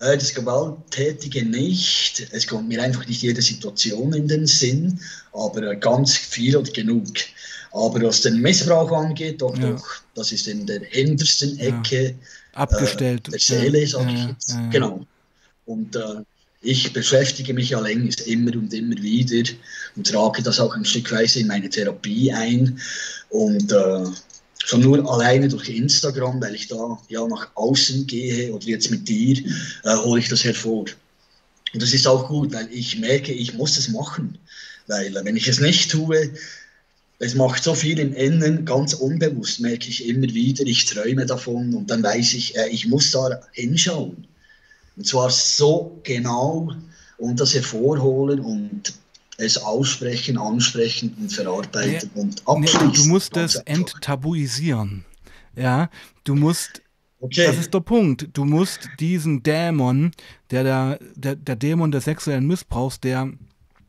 Äh, das Gewalttätige nicht. Es kommt mir einfach nicht jede Situation in den Sinn, aber ganz viel und genug. Aber was den Missbrauch angeht, doch, ja. doch, das ist in der hintersten Ecke ja. abgestellt. Äh, der Seele, ja. sage ich jetzt. Genau. Und äh, ich beschäftige mich ja längst immer und immer wieder und trage das auch ein Stückweise in meine Therapie ein. Und äh, schon nur alleine durch Instagram, weil ich da ja nach außen gehe oder jetzt mit dir, äh, hole ich das hervor. Und das ist auch gut, weil ich merke, ich muss es machen. Weil wenn ich es nicht tue, es macht so viel im Innen, ganz unbewusst merke ich immer wieder, ich träume davon und dann weiß ich, äh, ich muss da hinschauen. Und zwar so genau und das hervorholen und es aussprechen, ansprechen und verarbeiten nee, und abschließen. Nee, du musst es enttabuisieren. Ja, du musst Okay. Das ist der Punkt. Du musst diesen Dämon, der, der, der, der Dämon des sexuellen Missbrauchs, der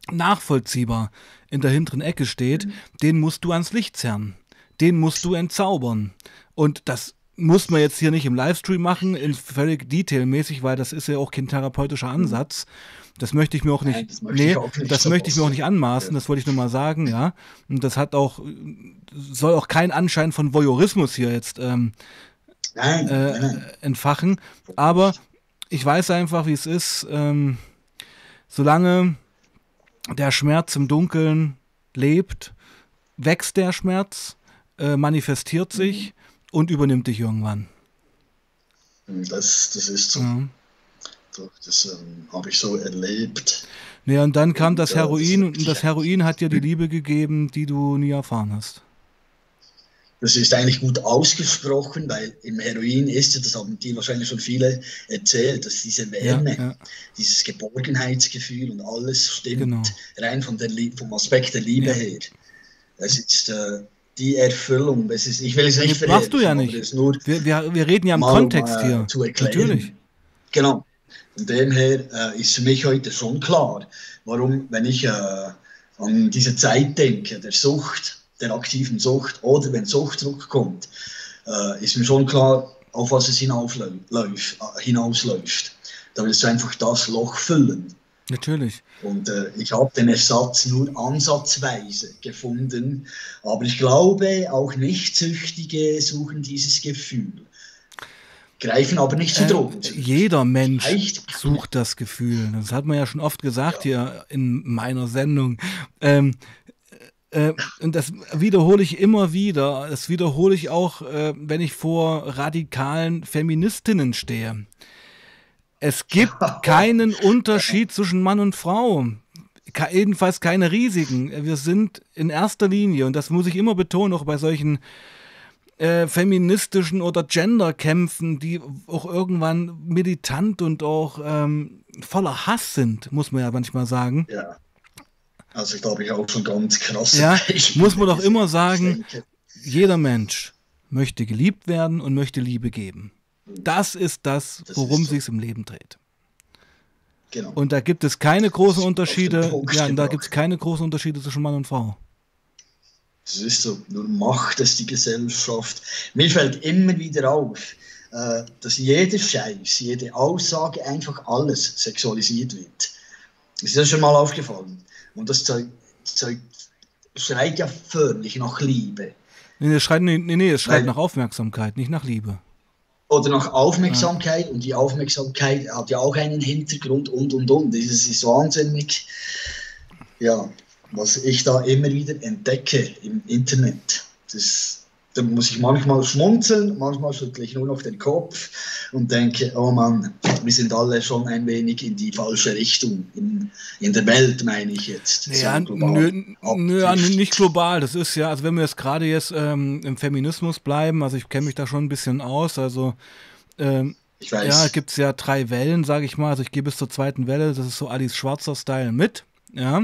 nachvollziehbar in der hinteren Ecke steht, mhm. den musst du ans Licht zerren. Den musst du entzaubern. Und das muss man jetzt hier nicht im Livestream machen, in völlig detailmäßig, weil das ist ja auch kein therapeutischer mhm. Ansatz. Das möchte ich mir auch nicht, Nein, das möchte nee, ich auch nicht, das möchte ich mir auch nicht anmaßen, das wollte ich nur mal sagen, ja. Und das hat auch, soll auch kein Anschein von Voyeurismus hier jetzt ähm, nein, äh, entfachen. Aber ich weiß einfach, wie es ist. Ähm, solange der Schmerz im Dunkeln lebt, wächst der Schmerz, äh, manifestiert sich. Mhm und übernimmt dich irgendwann. Das, das ist so. Ja. Das ähm, habe ich so erlebt. Ja, und dann kam das Heroin ja, das, und das Heroin hat dir die Liebe gegeben, die du nie erfahren hast. Das ist eigentlich gut ausgesprochen, weil im Heroin ist, das haben die wahrscheinlich schon viele erzählt, dass diese Wärme, ja, ja. dieses Geborgenheitsgefühl und alles stimmt, genau. rein von der, vom Aspekt der Liebe her. Es ist, äh, die Erfüllung. Das ist, ich will es nicht Das machst du ja nicht. Wir, wir, wir, reden ja im Kontext um, hier. Zu erklären. Natürlich. Genau. Von dem her äh, ist für mich heute schon klar, warum, wenn ich äh, an diese Zeit denke, der Sucht, der aktiven Sucht oder wenn Suchtdruck kommt, äh, ist mir schon klar, auf was es hinausläuft. Äh, hinausläuft. Da willst du einfach das Loch füllen. Natürlich. Und äh, ich habe den Ersatz nur ansatzweise gefunden. Aber ich glaube, auch Nichtsüchtige suchen dieses Gefühl. Greifen aber nicht zu äh, Drogen. Äh, jeder Mensch sucht das Gefühl. Das hat man ja schon oft gesagt ja. hier in meiner Sendung. Ähm, äh, und das wiederhole ich immer wieder. Das wiederhole ich auch, äh, wenn ich vor radikalen Feministinnen stehe. Es gibt keinen Unterschied zwischen Mann und Frau. Jedenfalls keine riesigen. Wir sind in erster Linie, und das muss ich immer betonen, auch bei solchen äh, feministischen oder Genderkämpfen, die auch irgendwann militant und auch ähm, voller Hass sind, muss man ja manchmal sagen. Ja. Also ich glaube, ich auch schon ganz krass. Ja, muss man doch immer sagen, jeder Mensch möchte geliebt werden und möchte Liebe geben. Das ist das, worum es sich im Leben dreht. Genau. Und da gibt es keine großen Unterschiede. Ja, da gibt es keine großen Unterschiede zwischen Mann und Frau. Das ist so, nur macht es die Gesellschaft. Mir fällt immer wieder auf, äh, dass jeder Scheiß, jede Aussage, einfach alles sexualisiert wird. Ist das schon mal aufgefallen? Und das Zeug, Zeug schreit ja förmlich nach Liebe. Nee, es schreit, nee, nee, es schreit Weil, nach Aufmerksamkeit, nicht nach Liebe. Oder nach Aufmerksamkeit. Ja. Und die Aufmerksamkeit hat ja auch einen Hintergrund und und und. Das ist wahnsinnig. Ja, was ich da immer wieder entdecke im Internet. Das da muss ich manchmal schmunzeln, manchmal schüttle ich nur noch den Kopf und denke, oh Mann, wir sind alle schon ein wenig in die falsche Richtung. In, in der Welt meine ich jetzt. Ja, so nö, nö, nicht global. Das ist ja, also wenn wir jetzt gerade jetzt ähm, im Feminismus bleiben, also ich kenne mich da schon ein bisschen aus, also ähm, ich weiß. ja, gibt es ja drei Wellen, sage ich mal. Also ich gehe bis zur zweiten Welle, das ist so Alice Schwarzer Style mit, ja.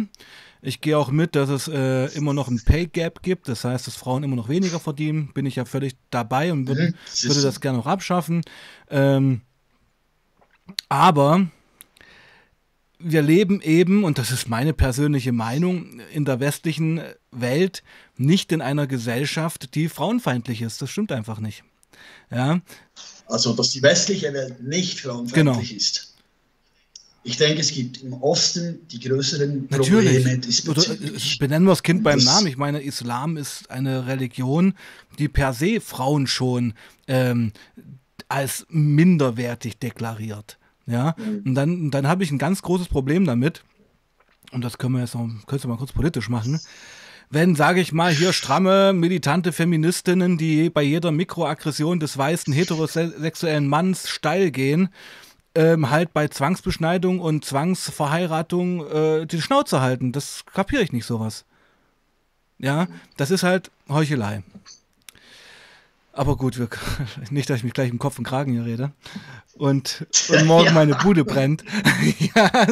Ich gehe auch mit, dass es äh, immer noch ein Pay Gap gibt. Das heißt, dass Frauen immer noch weniger verdienen. Bin ich ja völlig dabei und würd, mhm, würde das gerne auch abschaffen. Ähm, aber wir leben eben, und das ist meine persönliche Meinung, in der westlichen Welt nicht in einer Gesellschaft, die frauenfeindlich ist. Das stimmt einfach nicht. Ja. Also, dass die westliche Welt nicht frauenfeindlich genau. ist. Ich denke, es gibt im Osten die größeren Natürlich. Probleme diesbezüglich. Benennen wir das Kind beim Namen. Ich meine, Islam ist eine Religion, die per se Frauen schon ähm, als minderwertig deklariert. Ja, mhm. und dann, dann habe ich ein ganz großes Problem damit, und das können wir jetzt noch, könntest du mal kurz politisch machen, wenn, sage ich mal, hier stramme, militante Feministinnen, die bei jeder Mikroaggression des weißen heterosexuellen Manns steil gehen, ähm, halt bei Zwangsbeschneidung und Zwangsverheiratung äh, die Schnauze halten. Das kapiere ich nicht sowas. Ja, das ist halt Heuchelei. Aber gut, wir, nicht, dass ich mich gleich im Kopf und Kragen hier rede. Und, und morgen ja. meine Bude brennt. ja.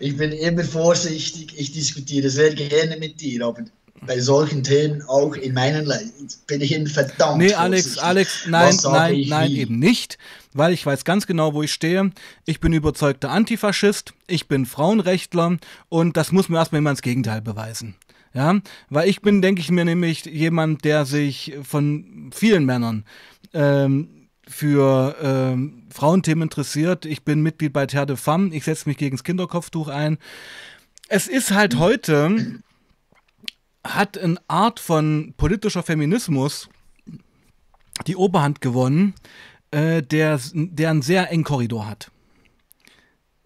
Ich bin immer vorsichtig, ich diskutiere sehr gerne mit dir, aber bei solchen Themen auch in meinen Leiden bin ich immer verdammt. Nee, Alex, Alex, nein, nein, nein, wie? eben nicht, weil ich weiß ganz genau, wo ich stehe. Ich bin überzeugter Antifaschist, ich bin Frauenrechtler und das muss mir erstmal immer ins Gegenteil beweisen. Ja, weil ich bin, denke ich mir nämlich, jemand, der sich von vielen Männern ähm, für ähm, Frauenthemen interessiert. Ich bin Mitglied bei Terre de Femme, ich setze mich gegen das Kinderkopftuch ein. Es ist halt heute hat eine Art von politischer Feminismus die Oberhand gewonnen, äh, der, der einen sehr engen Korridor hat.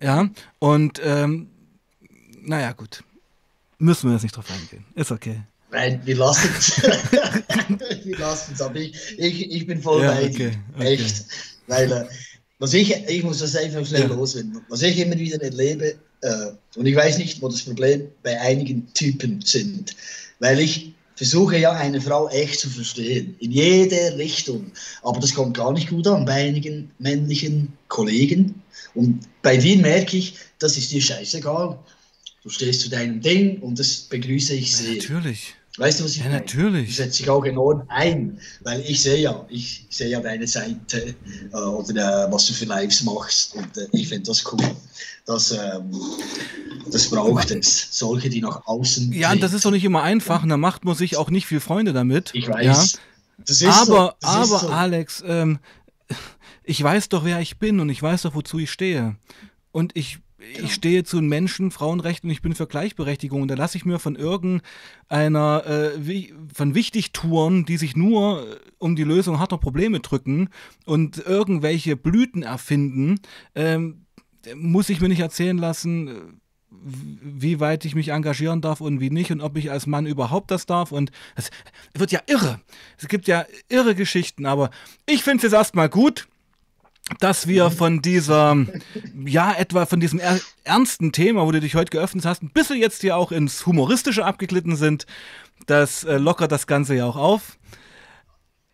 Ja, und ähm, naja, gut. Müssen wir jetzt nicht drauf eingehen. Ist okay. Nein, wir lassen es. wir lassen es, aber ich, ich, ich bin voll ja, bei okay, okay. Echt. Weil, äh, was ich, ich muss das einfach schnell ja. loswerden. Was ich immer wieder erlebe, äh, und ich weiß nicht, wo das Problem bei einigen Typen sind weil ich versuche ja eine Frau echt zu verstehen, in jede Richtung. Aber das kommt gar nicht gut an bei einigen männlichen Kollegen. Und bei dir merke ich, das ist dir scheißegal. Du stehst zu deinem Ding und das begrüße ich sehr. Ja, natürlich. Weißt du, was ich ja, meine? natürlich. Du setzt dich auch enorm ein, weil ich sehe ja, ich sehe ja deine Seite äh, oder äh, was du für Lives machst und äh, ich finde das cool. Das, ähm, das braucht es. Solche, die nach außen. Ja, und das ist doch nicht immer einfach und da macht man sich auch nicht viel Freunde damit. Ich weiß. Ja? aber, so, aber so. Alex, ähm, ich weiß doch, wer ich bin und ich weiß doch, wozu ich stehe. Und ich. Ich stehe zu Menschen, Frauenrechten und ich bin für Gleichberechtigung. Und da lasse ich mir von irgendeiner, äh, von Wichtigtouren, die sich nur äh, um die Lösung harter Probleme drücken und irgendwelche Blüten erfinden, ähm, muss ich mir nicht erzählen lassen, äh, wie weit ich mich engagieren darf und wie nicht und ob ich als Mann überhaupt das darf. Und es wird ja irre. Es gibt ja irre Geschichten, aber ich finde es jetzt erstmal gut dass wir von dieser, ja, etwa von diesem er ernsten Thema, wo du dich heute geöffnet hast, ein bisschen jetzt hier auch ins Humoristische abgeglitten sind. Das äh, lockert das Ganze ja auch auf.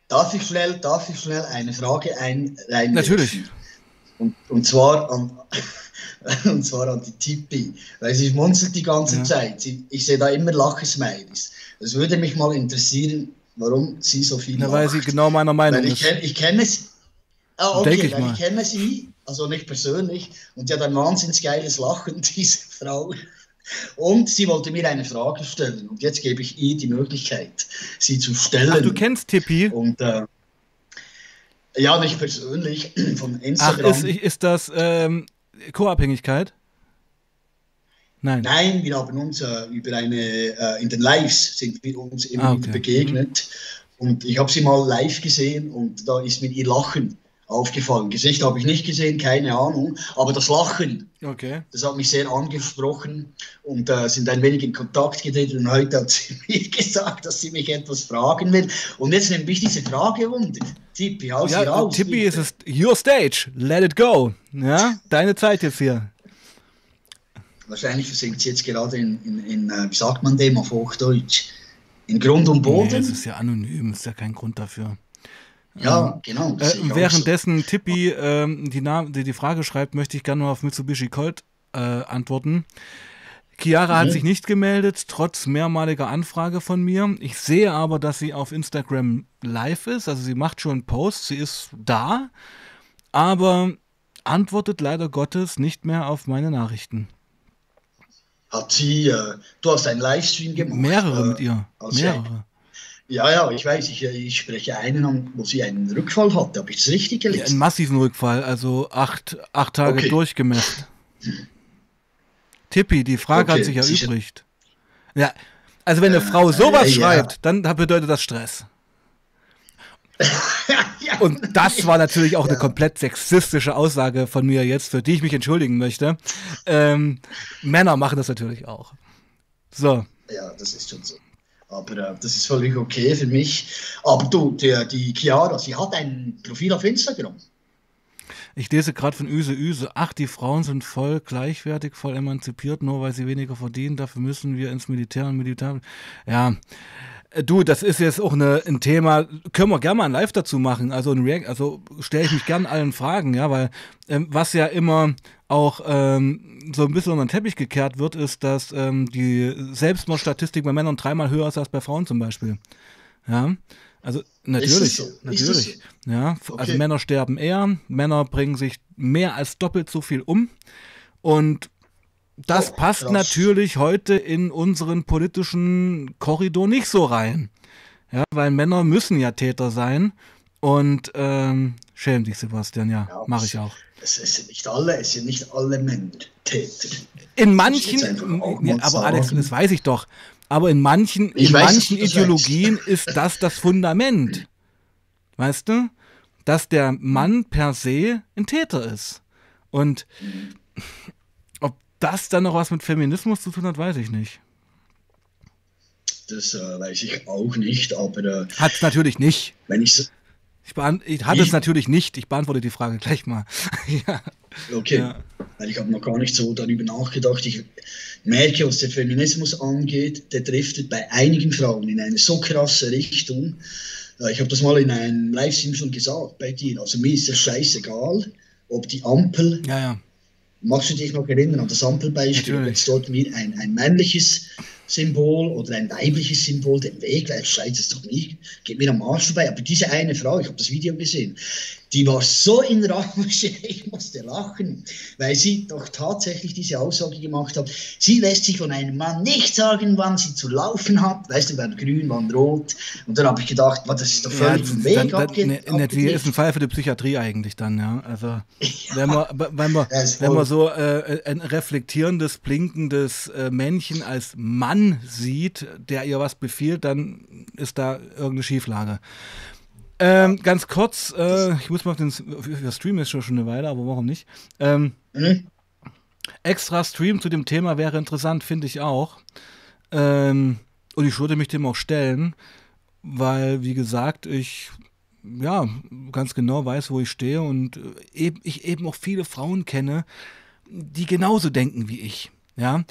Darf ich schnell, darf ich schnell eine Frage ein, Natürlich. Und, und, zwar an, und zwar an die Tippi, weil sie schmunzelt die ganze ja. Zeit. Sie, ich sehe da immer Lachesmilies. Es würde mich mal interessieren, warum sie so viel Na, Weil sie genau meiner Meinung weil ich ist. Kenn, ich kenne sie Ah, okay, ich, weil ich kenne sie, also nicht persönlich, und die hat ein wahnsinnig geiles Lachen, diese Frau. Und sie wollte mir eine Frage stellen. Und jetzt gebe ich ihr die Möglichkeit, sie zu stellen. Ach, du kennst Tippi? Und äh, ja, nicht persönlich, von Instagram. Ach, ist, ist das ähm, Co-Abhängigkeit? Nein. Nein, wir haben uns äh, über eine, äh, in den Lives sind wir uns immer ah, okay. wieder begegnet. Mhm. Und ich habe sie mal live gesehen und da ist mir ihr Lachen aufgefallen. Gesicht habe ich nicht gesehen, keine Ahnung, aber das Lachen, okay. das hat mich sehr angesprochen und äh, sind ein wenig in Kontakt getreten und heute hat sie mir gesagt, dass sie mich etwas fragen will und jetzt nimmt mich diese Frage wunder. Tippi, haus ja, raus. Tippi, es ist your stage, let it go. Ja, deine Zeit jetzt hier. Wahrscheinlich versinkt sie jetzt gerade in, in, in äh, wie sagt man dem auf Hochdeutsch, in Grund und Boden. Nee, es ist ja anonym, ist ja kein Grund dafür. Ja, ähm, genau. Äh, währenddessen so. Tippi ähm, die, die, die, Frage schreibt, möchte ich gerne mal auf Mitsubishi Colt äh, antworten. Chiara mhm. hat sich nicht gemeldet, trotz mehrmaliger Anfrage von mir. Ich sehe aber, dass sie auf Instagram live ist. Also sie macht schon Posts, sie ist da, aber antwortet leider Gottes nicht mehr auf meine Nachrichten. Hat sie, äh, du hast einen Livestream gemacht? Mehrere äh, mit ihr. Mehrere. Ja, ja, ich weiß, ich, ich spreche einen an, wo sie einen Rückfall hatte. Habe ich es richtig gelesen? Ja, einen massiven Rückfall, also acht, acht Tage okay. durchgemessen. Tippi, die Frage okay, hat sich erübrigt. Ja, also wenn eine äh, Frau sowas äh, schreibt, ja. dann bedeutet das Stress. Und das war natürlich auch ja. eine komplett sexistische Aussage von mir jetzt, für die ich mich entschuldigen möchte. Ähm, Männer machen das natürlich auch. So. Ja, das ist schon so. Aber äh, das ist völlig okay für mich. Aber du, der, die Chiara, sie hat ein Profil auf Instagram. Ich lese gerade von Üse Üse. Ach, die Frauen sind voll gleichwertig, voll emanzipiert, nur weil sie weniger verdienen. Dafür müssen wir ins Militär und Militär. Ja. Äh, du, das ist jetzt auch eine, ein Thema, können wir gerne mal ein Live dazu machen. Also, also stelle ich mich gerne allen Fragen, ja, weil ähm, was ja immer auch ähm, so ein bisschen unter den Teppich gekehrt wird, ist, dass ähm, die Selbstmordstatistik bei Männern dreimal höher ist als bei Frauen zum Beispiel. Ja. Also natürlich, so? natürlich. So? Ja, also okay. also Männer sterben eher, Männer bringen sich mehr als doppelt so viel um und das oh, passt krass. natürlich heute in unseren politischen Korridor nicht so rein. Ja, weil Männer müssen ja Täter sein und ähm, schäm dich, Sebastian, ja, ja mache ich auch. Es sind nicht alle, es sind nicht alle Männer Täter. In manchen, ja, aber Alex, das weiß ich doch. Aber in manchen, in weiß, manchen Ideologien ist das das Fundament. Weißt du? Dass der Mann per se ein Täter ist. Und ob das dann noch was mit Feminismus zu tun hat, weiß ich nicht. Das äh, weiß ich auch nicht, aber. Äh, hat es natürlich nicht. Wenn ich ich, ich hatte es natürlich nicht. Ich beantworte die Frage gleich mal. ja. Okay. Ja. Weil ich habe noch gar nicht so darüber nachgedacht. Ich merke, was der Feminismus angeht, der driftet bei einigen Frauen in eine so krasse Richtung. Ich habe das mal in einem Livestream schon gesagt bei dir. Also mir ist es scheißegal, ob die Ampel. Ja, ja. Magst du dich noch erinnern an das Ampelbeispiel? Jetzt dort mir ein, ein männliches Symbol oder ein weibliches Symbol den Weg, weil schreit es doch nicht, geht mir am Arsch vorbei. Aber diese eine Frau, ich habe das Video gesehen, die war so in Rage, ich musste lachen, weil sie doch tatsächlich diese Aussage gemacht hat. Sie lässt sich von einem Mann nicht sagen, wann sie zu laufen hat. Weißt du, wann grün, wann rot. Und dann habe ich gedacht, das ist doch völlig ja, vom Weg dann, ne, ne, Die ist ein Fall für die Psychiatrie eigentlich dann, ja. Also, ja. wenn man, wenn man, wenn man so äh, ein reflektierendes, blinkendes äh, Männchen als Mann sieht, der ihr was befiehlt, dann ist da irgendeine Schieflage. Ähm, ganz kurz, äh, ich muss mal auf den für Stream ist schon eine Weile, aber warum nicht? Ähm, mhm. Extra Stream zu dem Thema wäre interessant, finde ich auch. Ähm, und ich würde mich dem auch stellen, weil, wie gesagt, ich ja ganz genau weiß, wo ich stehe und äh, eben, ich eben auch viele Frauen kenne, die genauso denken wie ich. Ja,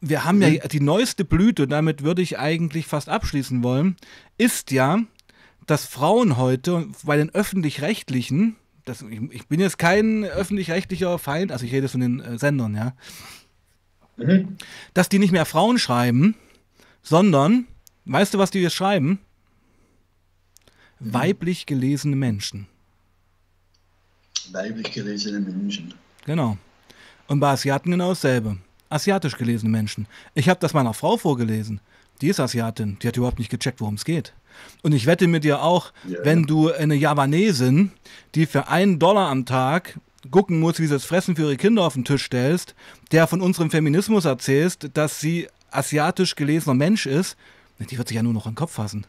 wir haben mhm. ja die neueste Blüte, damit würde ich eigentlich fast abschließen wollen, ist ja, dass Frauen heute bei den öffentlich-rechtlichen, ich, ich, bin jetzt kein öffentlich-rechtlicher Feind, also ich rede von den äh, Sendern, ja, mhm. dass die nicht mehr Frauen schreiben, sondern, weißt du, was die jetzt schreiben? Mhm. Weiblich gelesene Menschen. Weiblich gelesene Menschen. Genau. Und bei Asiaten genau dasselbe. asiatisch gelesene Menschen. Ich habe das meiner Frau vorgelesen. Die ist Asiatin, die hat überhaupt nicht gecheckt, worum es geht. Und ich wette mit dir auch, ja, wenn du eine Javanesin, die für einen Dollar am Tag gucken muss, wie sie das Fressen für ihre Kinder auf den Tisch stellst, der von unserem Feminismus erzählst, dass sie asiatisch gelesener Mensch ist, die wird sich ja nur noch in den Kopf fassen.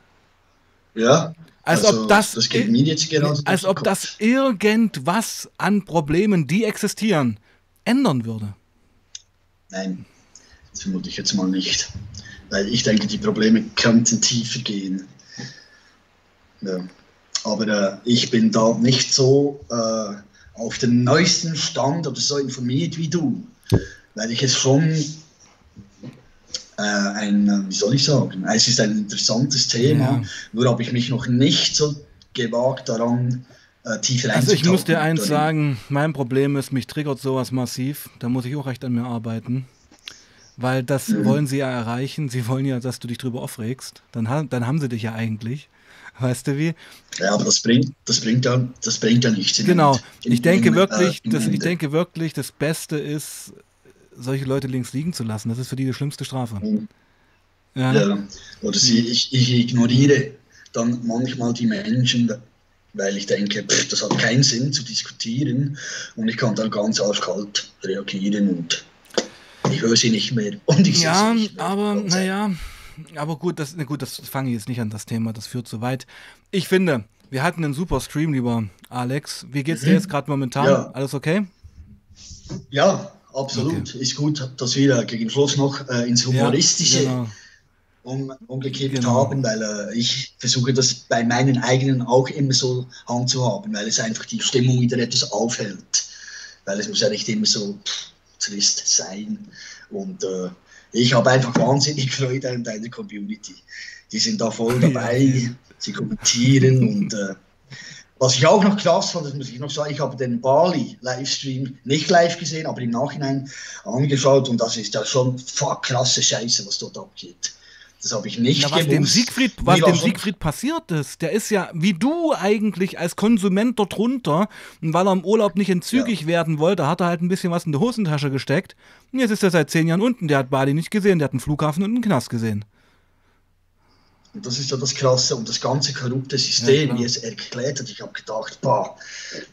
Ja. Als also, ob das, das als ob das irgendwas an Problemen, die existieren, ändern würde. Nein, das vermute ich jetzt mal nicht. Weil ich denke, die Probleme könnten tiefer gehen. Ja. Aber äh, ich bin da nicht so äh, auf den neuesten Stand oder so informiert wie du. Weil ich es schon äh, ein, äh, wie soll ich sagen, es ist ein interessantes Thema, ja. nur habe ich mich noch nicht so gewagt daran, äh, tiefer Also ich muss dir eins sagen, mein Problem ist, mich triggert sowas massiv, da muss ich auch recht an mir arbeiten. Weil das mhm. wollen sie ja erreichen. Sie wollen ja, dass du dich drüber aufregst. Dann, dann haben sie dich ja eigentlich. Weißt du wie? Ja, aber das bringt, das bringt ja, das bringt ja nichts. Genau. In, ich denke in, wirklich, äh, das, ich denke wirklich, das Beste ist, solche Leute links liegen zu lassen. Das ist für die die schlimmste Strafe. Mhm. Ja. ja. Oder sie, ich, ich ignoriere dann manchmal die Menschen, weil ich denke, pff, das hat keinen Sinn zu diskutieren und ich kann dann ganz arschkalt reagieren und ich höre sie nicht mehr. Und ich ja, mehr. aber naja, aber gut, das, gut, das fange ich jetzt nicht an das Thema, das führt zu weit. Ich finde, wir hatten einen super Stream, lieber Alex. Wie geht's mhm. dir jetzt gerade momentan? Ja. Alles okay? Ja, absolut. Okay. Ist gut, dass wir gegen Schluss noch äh, ins Humoristische ja, genau. um, umgekippt genau. haben, weil äh, ich versuche das bei meinen eigenen auch immer so handzuhaben, weil es einfach die Stimmung wieder etwas aufhält. Weil es muss ja nicht immer so pff, trist sein. Und äh, ich habe einfach wahnsinnig Freude an deiner Community. Die sind da voll dabei, sie kommentieren und äh, was ich auch noch krass fand, das muss ich noch sagen, ich habe den Bali-Livestream nicht live gesehen, aber im Nachhinein angeschaut und das ist ja schon fuck, krasse Scheiße, was dort abgeht. Das habe ich nicht ja, was gewusst. Dem Siegfried, was dem Siegfried passiert ist, der ist ja wie du eigentlich als Konsument dort runter und weil er im Urlaub nicht entzügig ja. werden wollte, hat er halt ein bisschen was in die Hosentasche gesteckt. Und jetzt ist er seit zehn Jahren unten. Der hat Bali nicht gesehen, der hat einen Flughafen und einen Knast gesehen. Und das ist ja das Krasse und das ganze korrupte System, ja, wie es erklärt hat. Ich habe gedacht, boah,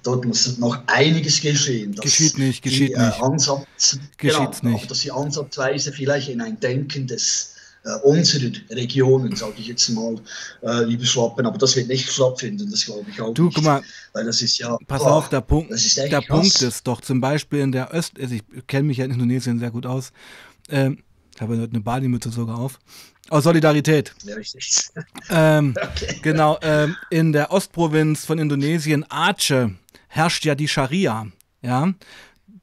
dort muss noch einiges geschehen. Geschieht nicht, geschieht die, äh, nicht. Ansatz, Geschieht's genau, nicht. Dass sie ansatzweise vielleicht in ein Denken des äh, unserer Regionen, sage ich jetzt mal, äh, überschwappen. Aber das wird nicht stattfinden, das glaube ich auch du, nicht. Guck mal, weil das ist ja. Pass boah, auf, der Punkt, ist der Punkt ist doch zum Beispiel in der Öst, also ich kenne mich ja in Indonesien sehr gut aus. Ähm, ich habe eine Bali-Mütze sogar auf. Aus Solidarität. Ja, richtig. Ähm, okay. Genau, ähm, in der Ostprovinz von Indonesien, Aceh, herrscht ja die Scharia. Ja,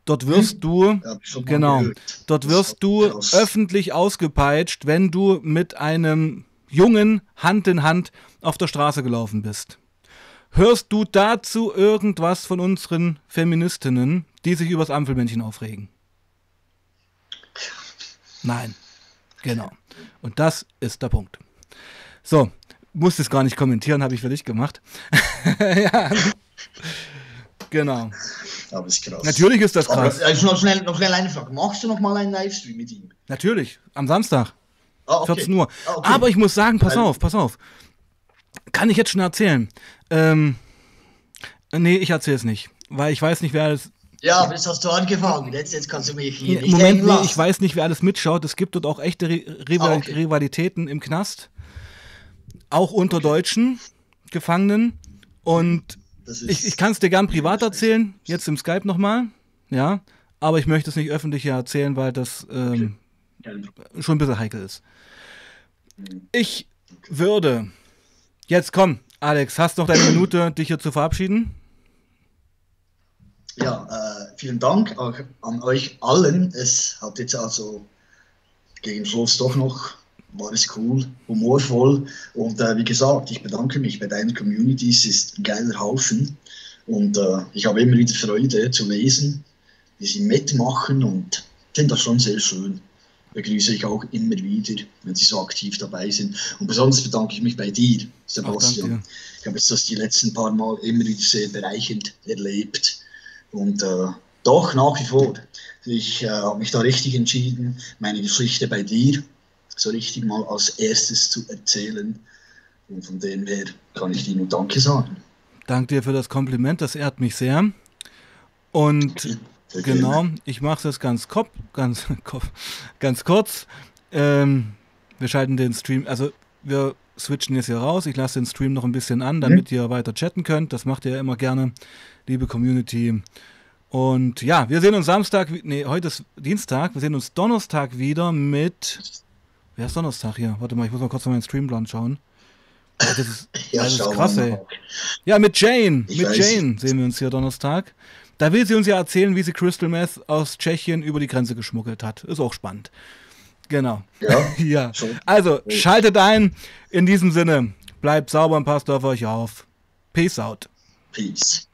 Dort wirst hm? du, genau, dort wirst du öffentlich ausgepeitscht, wenn du mit einem Jungen Hand in Hand auf der Straße gelaufen bist. Hörst du dazu irgendwas von unseren Feministinnen, die sich übers Ampelmännchen aufregen? Nein. Genau. Und das ist der Punkt. So, musste es gar nicht kommentieren, habe ich für dich gemacht. ja. Genau. Aber ist krass. Natürlich ist das krass. Aber, also noch, schnell, noch schnell eine Frage. Machst du noch mal einen Livestream mit ihm? Natürlich, am Samstag. Ah, okay. 14 Uhr. Ah, okay. Aber ich muss sagen, pass auf, pass auf. Kann ich jetzt schon erzählen? Ähm, nee, ich erzähle es nicht. Weil ich weiß nicht, wer alles. Ja, aber jetzt hast du angefangen. Jetzt, jetzt kannst du mich hier nicht Moment, nee, ich weiß nicht, wer alles mitschaut. Es gibt dort auch echte Rival ah, okay. Rivalitäten im Knast. Auch unter deutschen Gefangenen. Und ich, ich kann es dir gern privat erzählen, jetzt im Skype nochmal, ja, aber ich möchte es nicht öffentlich erzählen, weil das ähm, okay. schon ein bisschen heikel ist. Ich würde, jetzt komm, Alex, hast noch deine Minute, dich hier zu verabschieden? Ja, äh, vielen Dank auch an euch allen. Es hat jetzt also gegen Schluss doch noch war es cool, humorvoll. Und äh, wie gesagt, ich bedanke mich bei deinen Communities, es ist ein geiler Haufen. Und äh, ich habe immer wieder Freude zu lesen, wie sie mitmachen und finde das schon sehr schön. Begrüße ich auch immer wieder, wenn sie so aktiv dabei sind. Und besonders bedanke ich mich bei dir, Sebastian. Ach, ich habe jetzt das die letzten paar Mal immer wieder sehr bereichend erlebt. Und äh, doch nach wie vor Ich äh, habe mich da richtig entschieden, meine Geschichte bei dir so richtig mal als erstes zu erzählen. Und von dem her kann ich dir nur Danke sagen. Danke dir für das Kompliment, das ehrt mich sehr. Und genau, ich mache es ganz, kop, ganz, ganz kurz. Ähm, wir schalten den Stream, also wir switchen jetzt hier raus. Ich lasse den Stream noch ein bisschen an, damit mhm. ihr weiter chatten könnt. Das macht ihr immer gerne, liebe Community. Und ja, wir sehen uns Samstag, nee, heute ist Dienstag, wir sehen uns Donnerstag wieder mit. Wer ist Donnerstag hier? Warte mal, ich muss mal kurz auf meinen Streamplan schauen. Das ist, ja, das ist krass, ey. Ja, mit Jane. Ich mit weiß. Jane sehen wir uns hier Donnerstag. Da will sie uns ja erzählen, wie sie Crystal Meth aus Tschechien über die Grenze geschmuggelt hat. Ist auch spannend. Genau. Ja. ja. Also, schaltet ein. In diesem Sinne, bleibt sauber und passt auf euch auf. Peace out. Peace.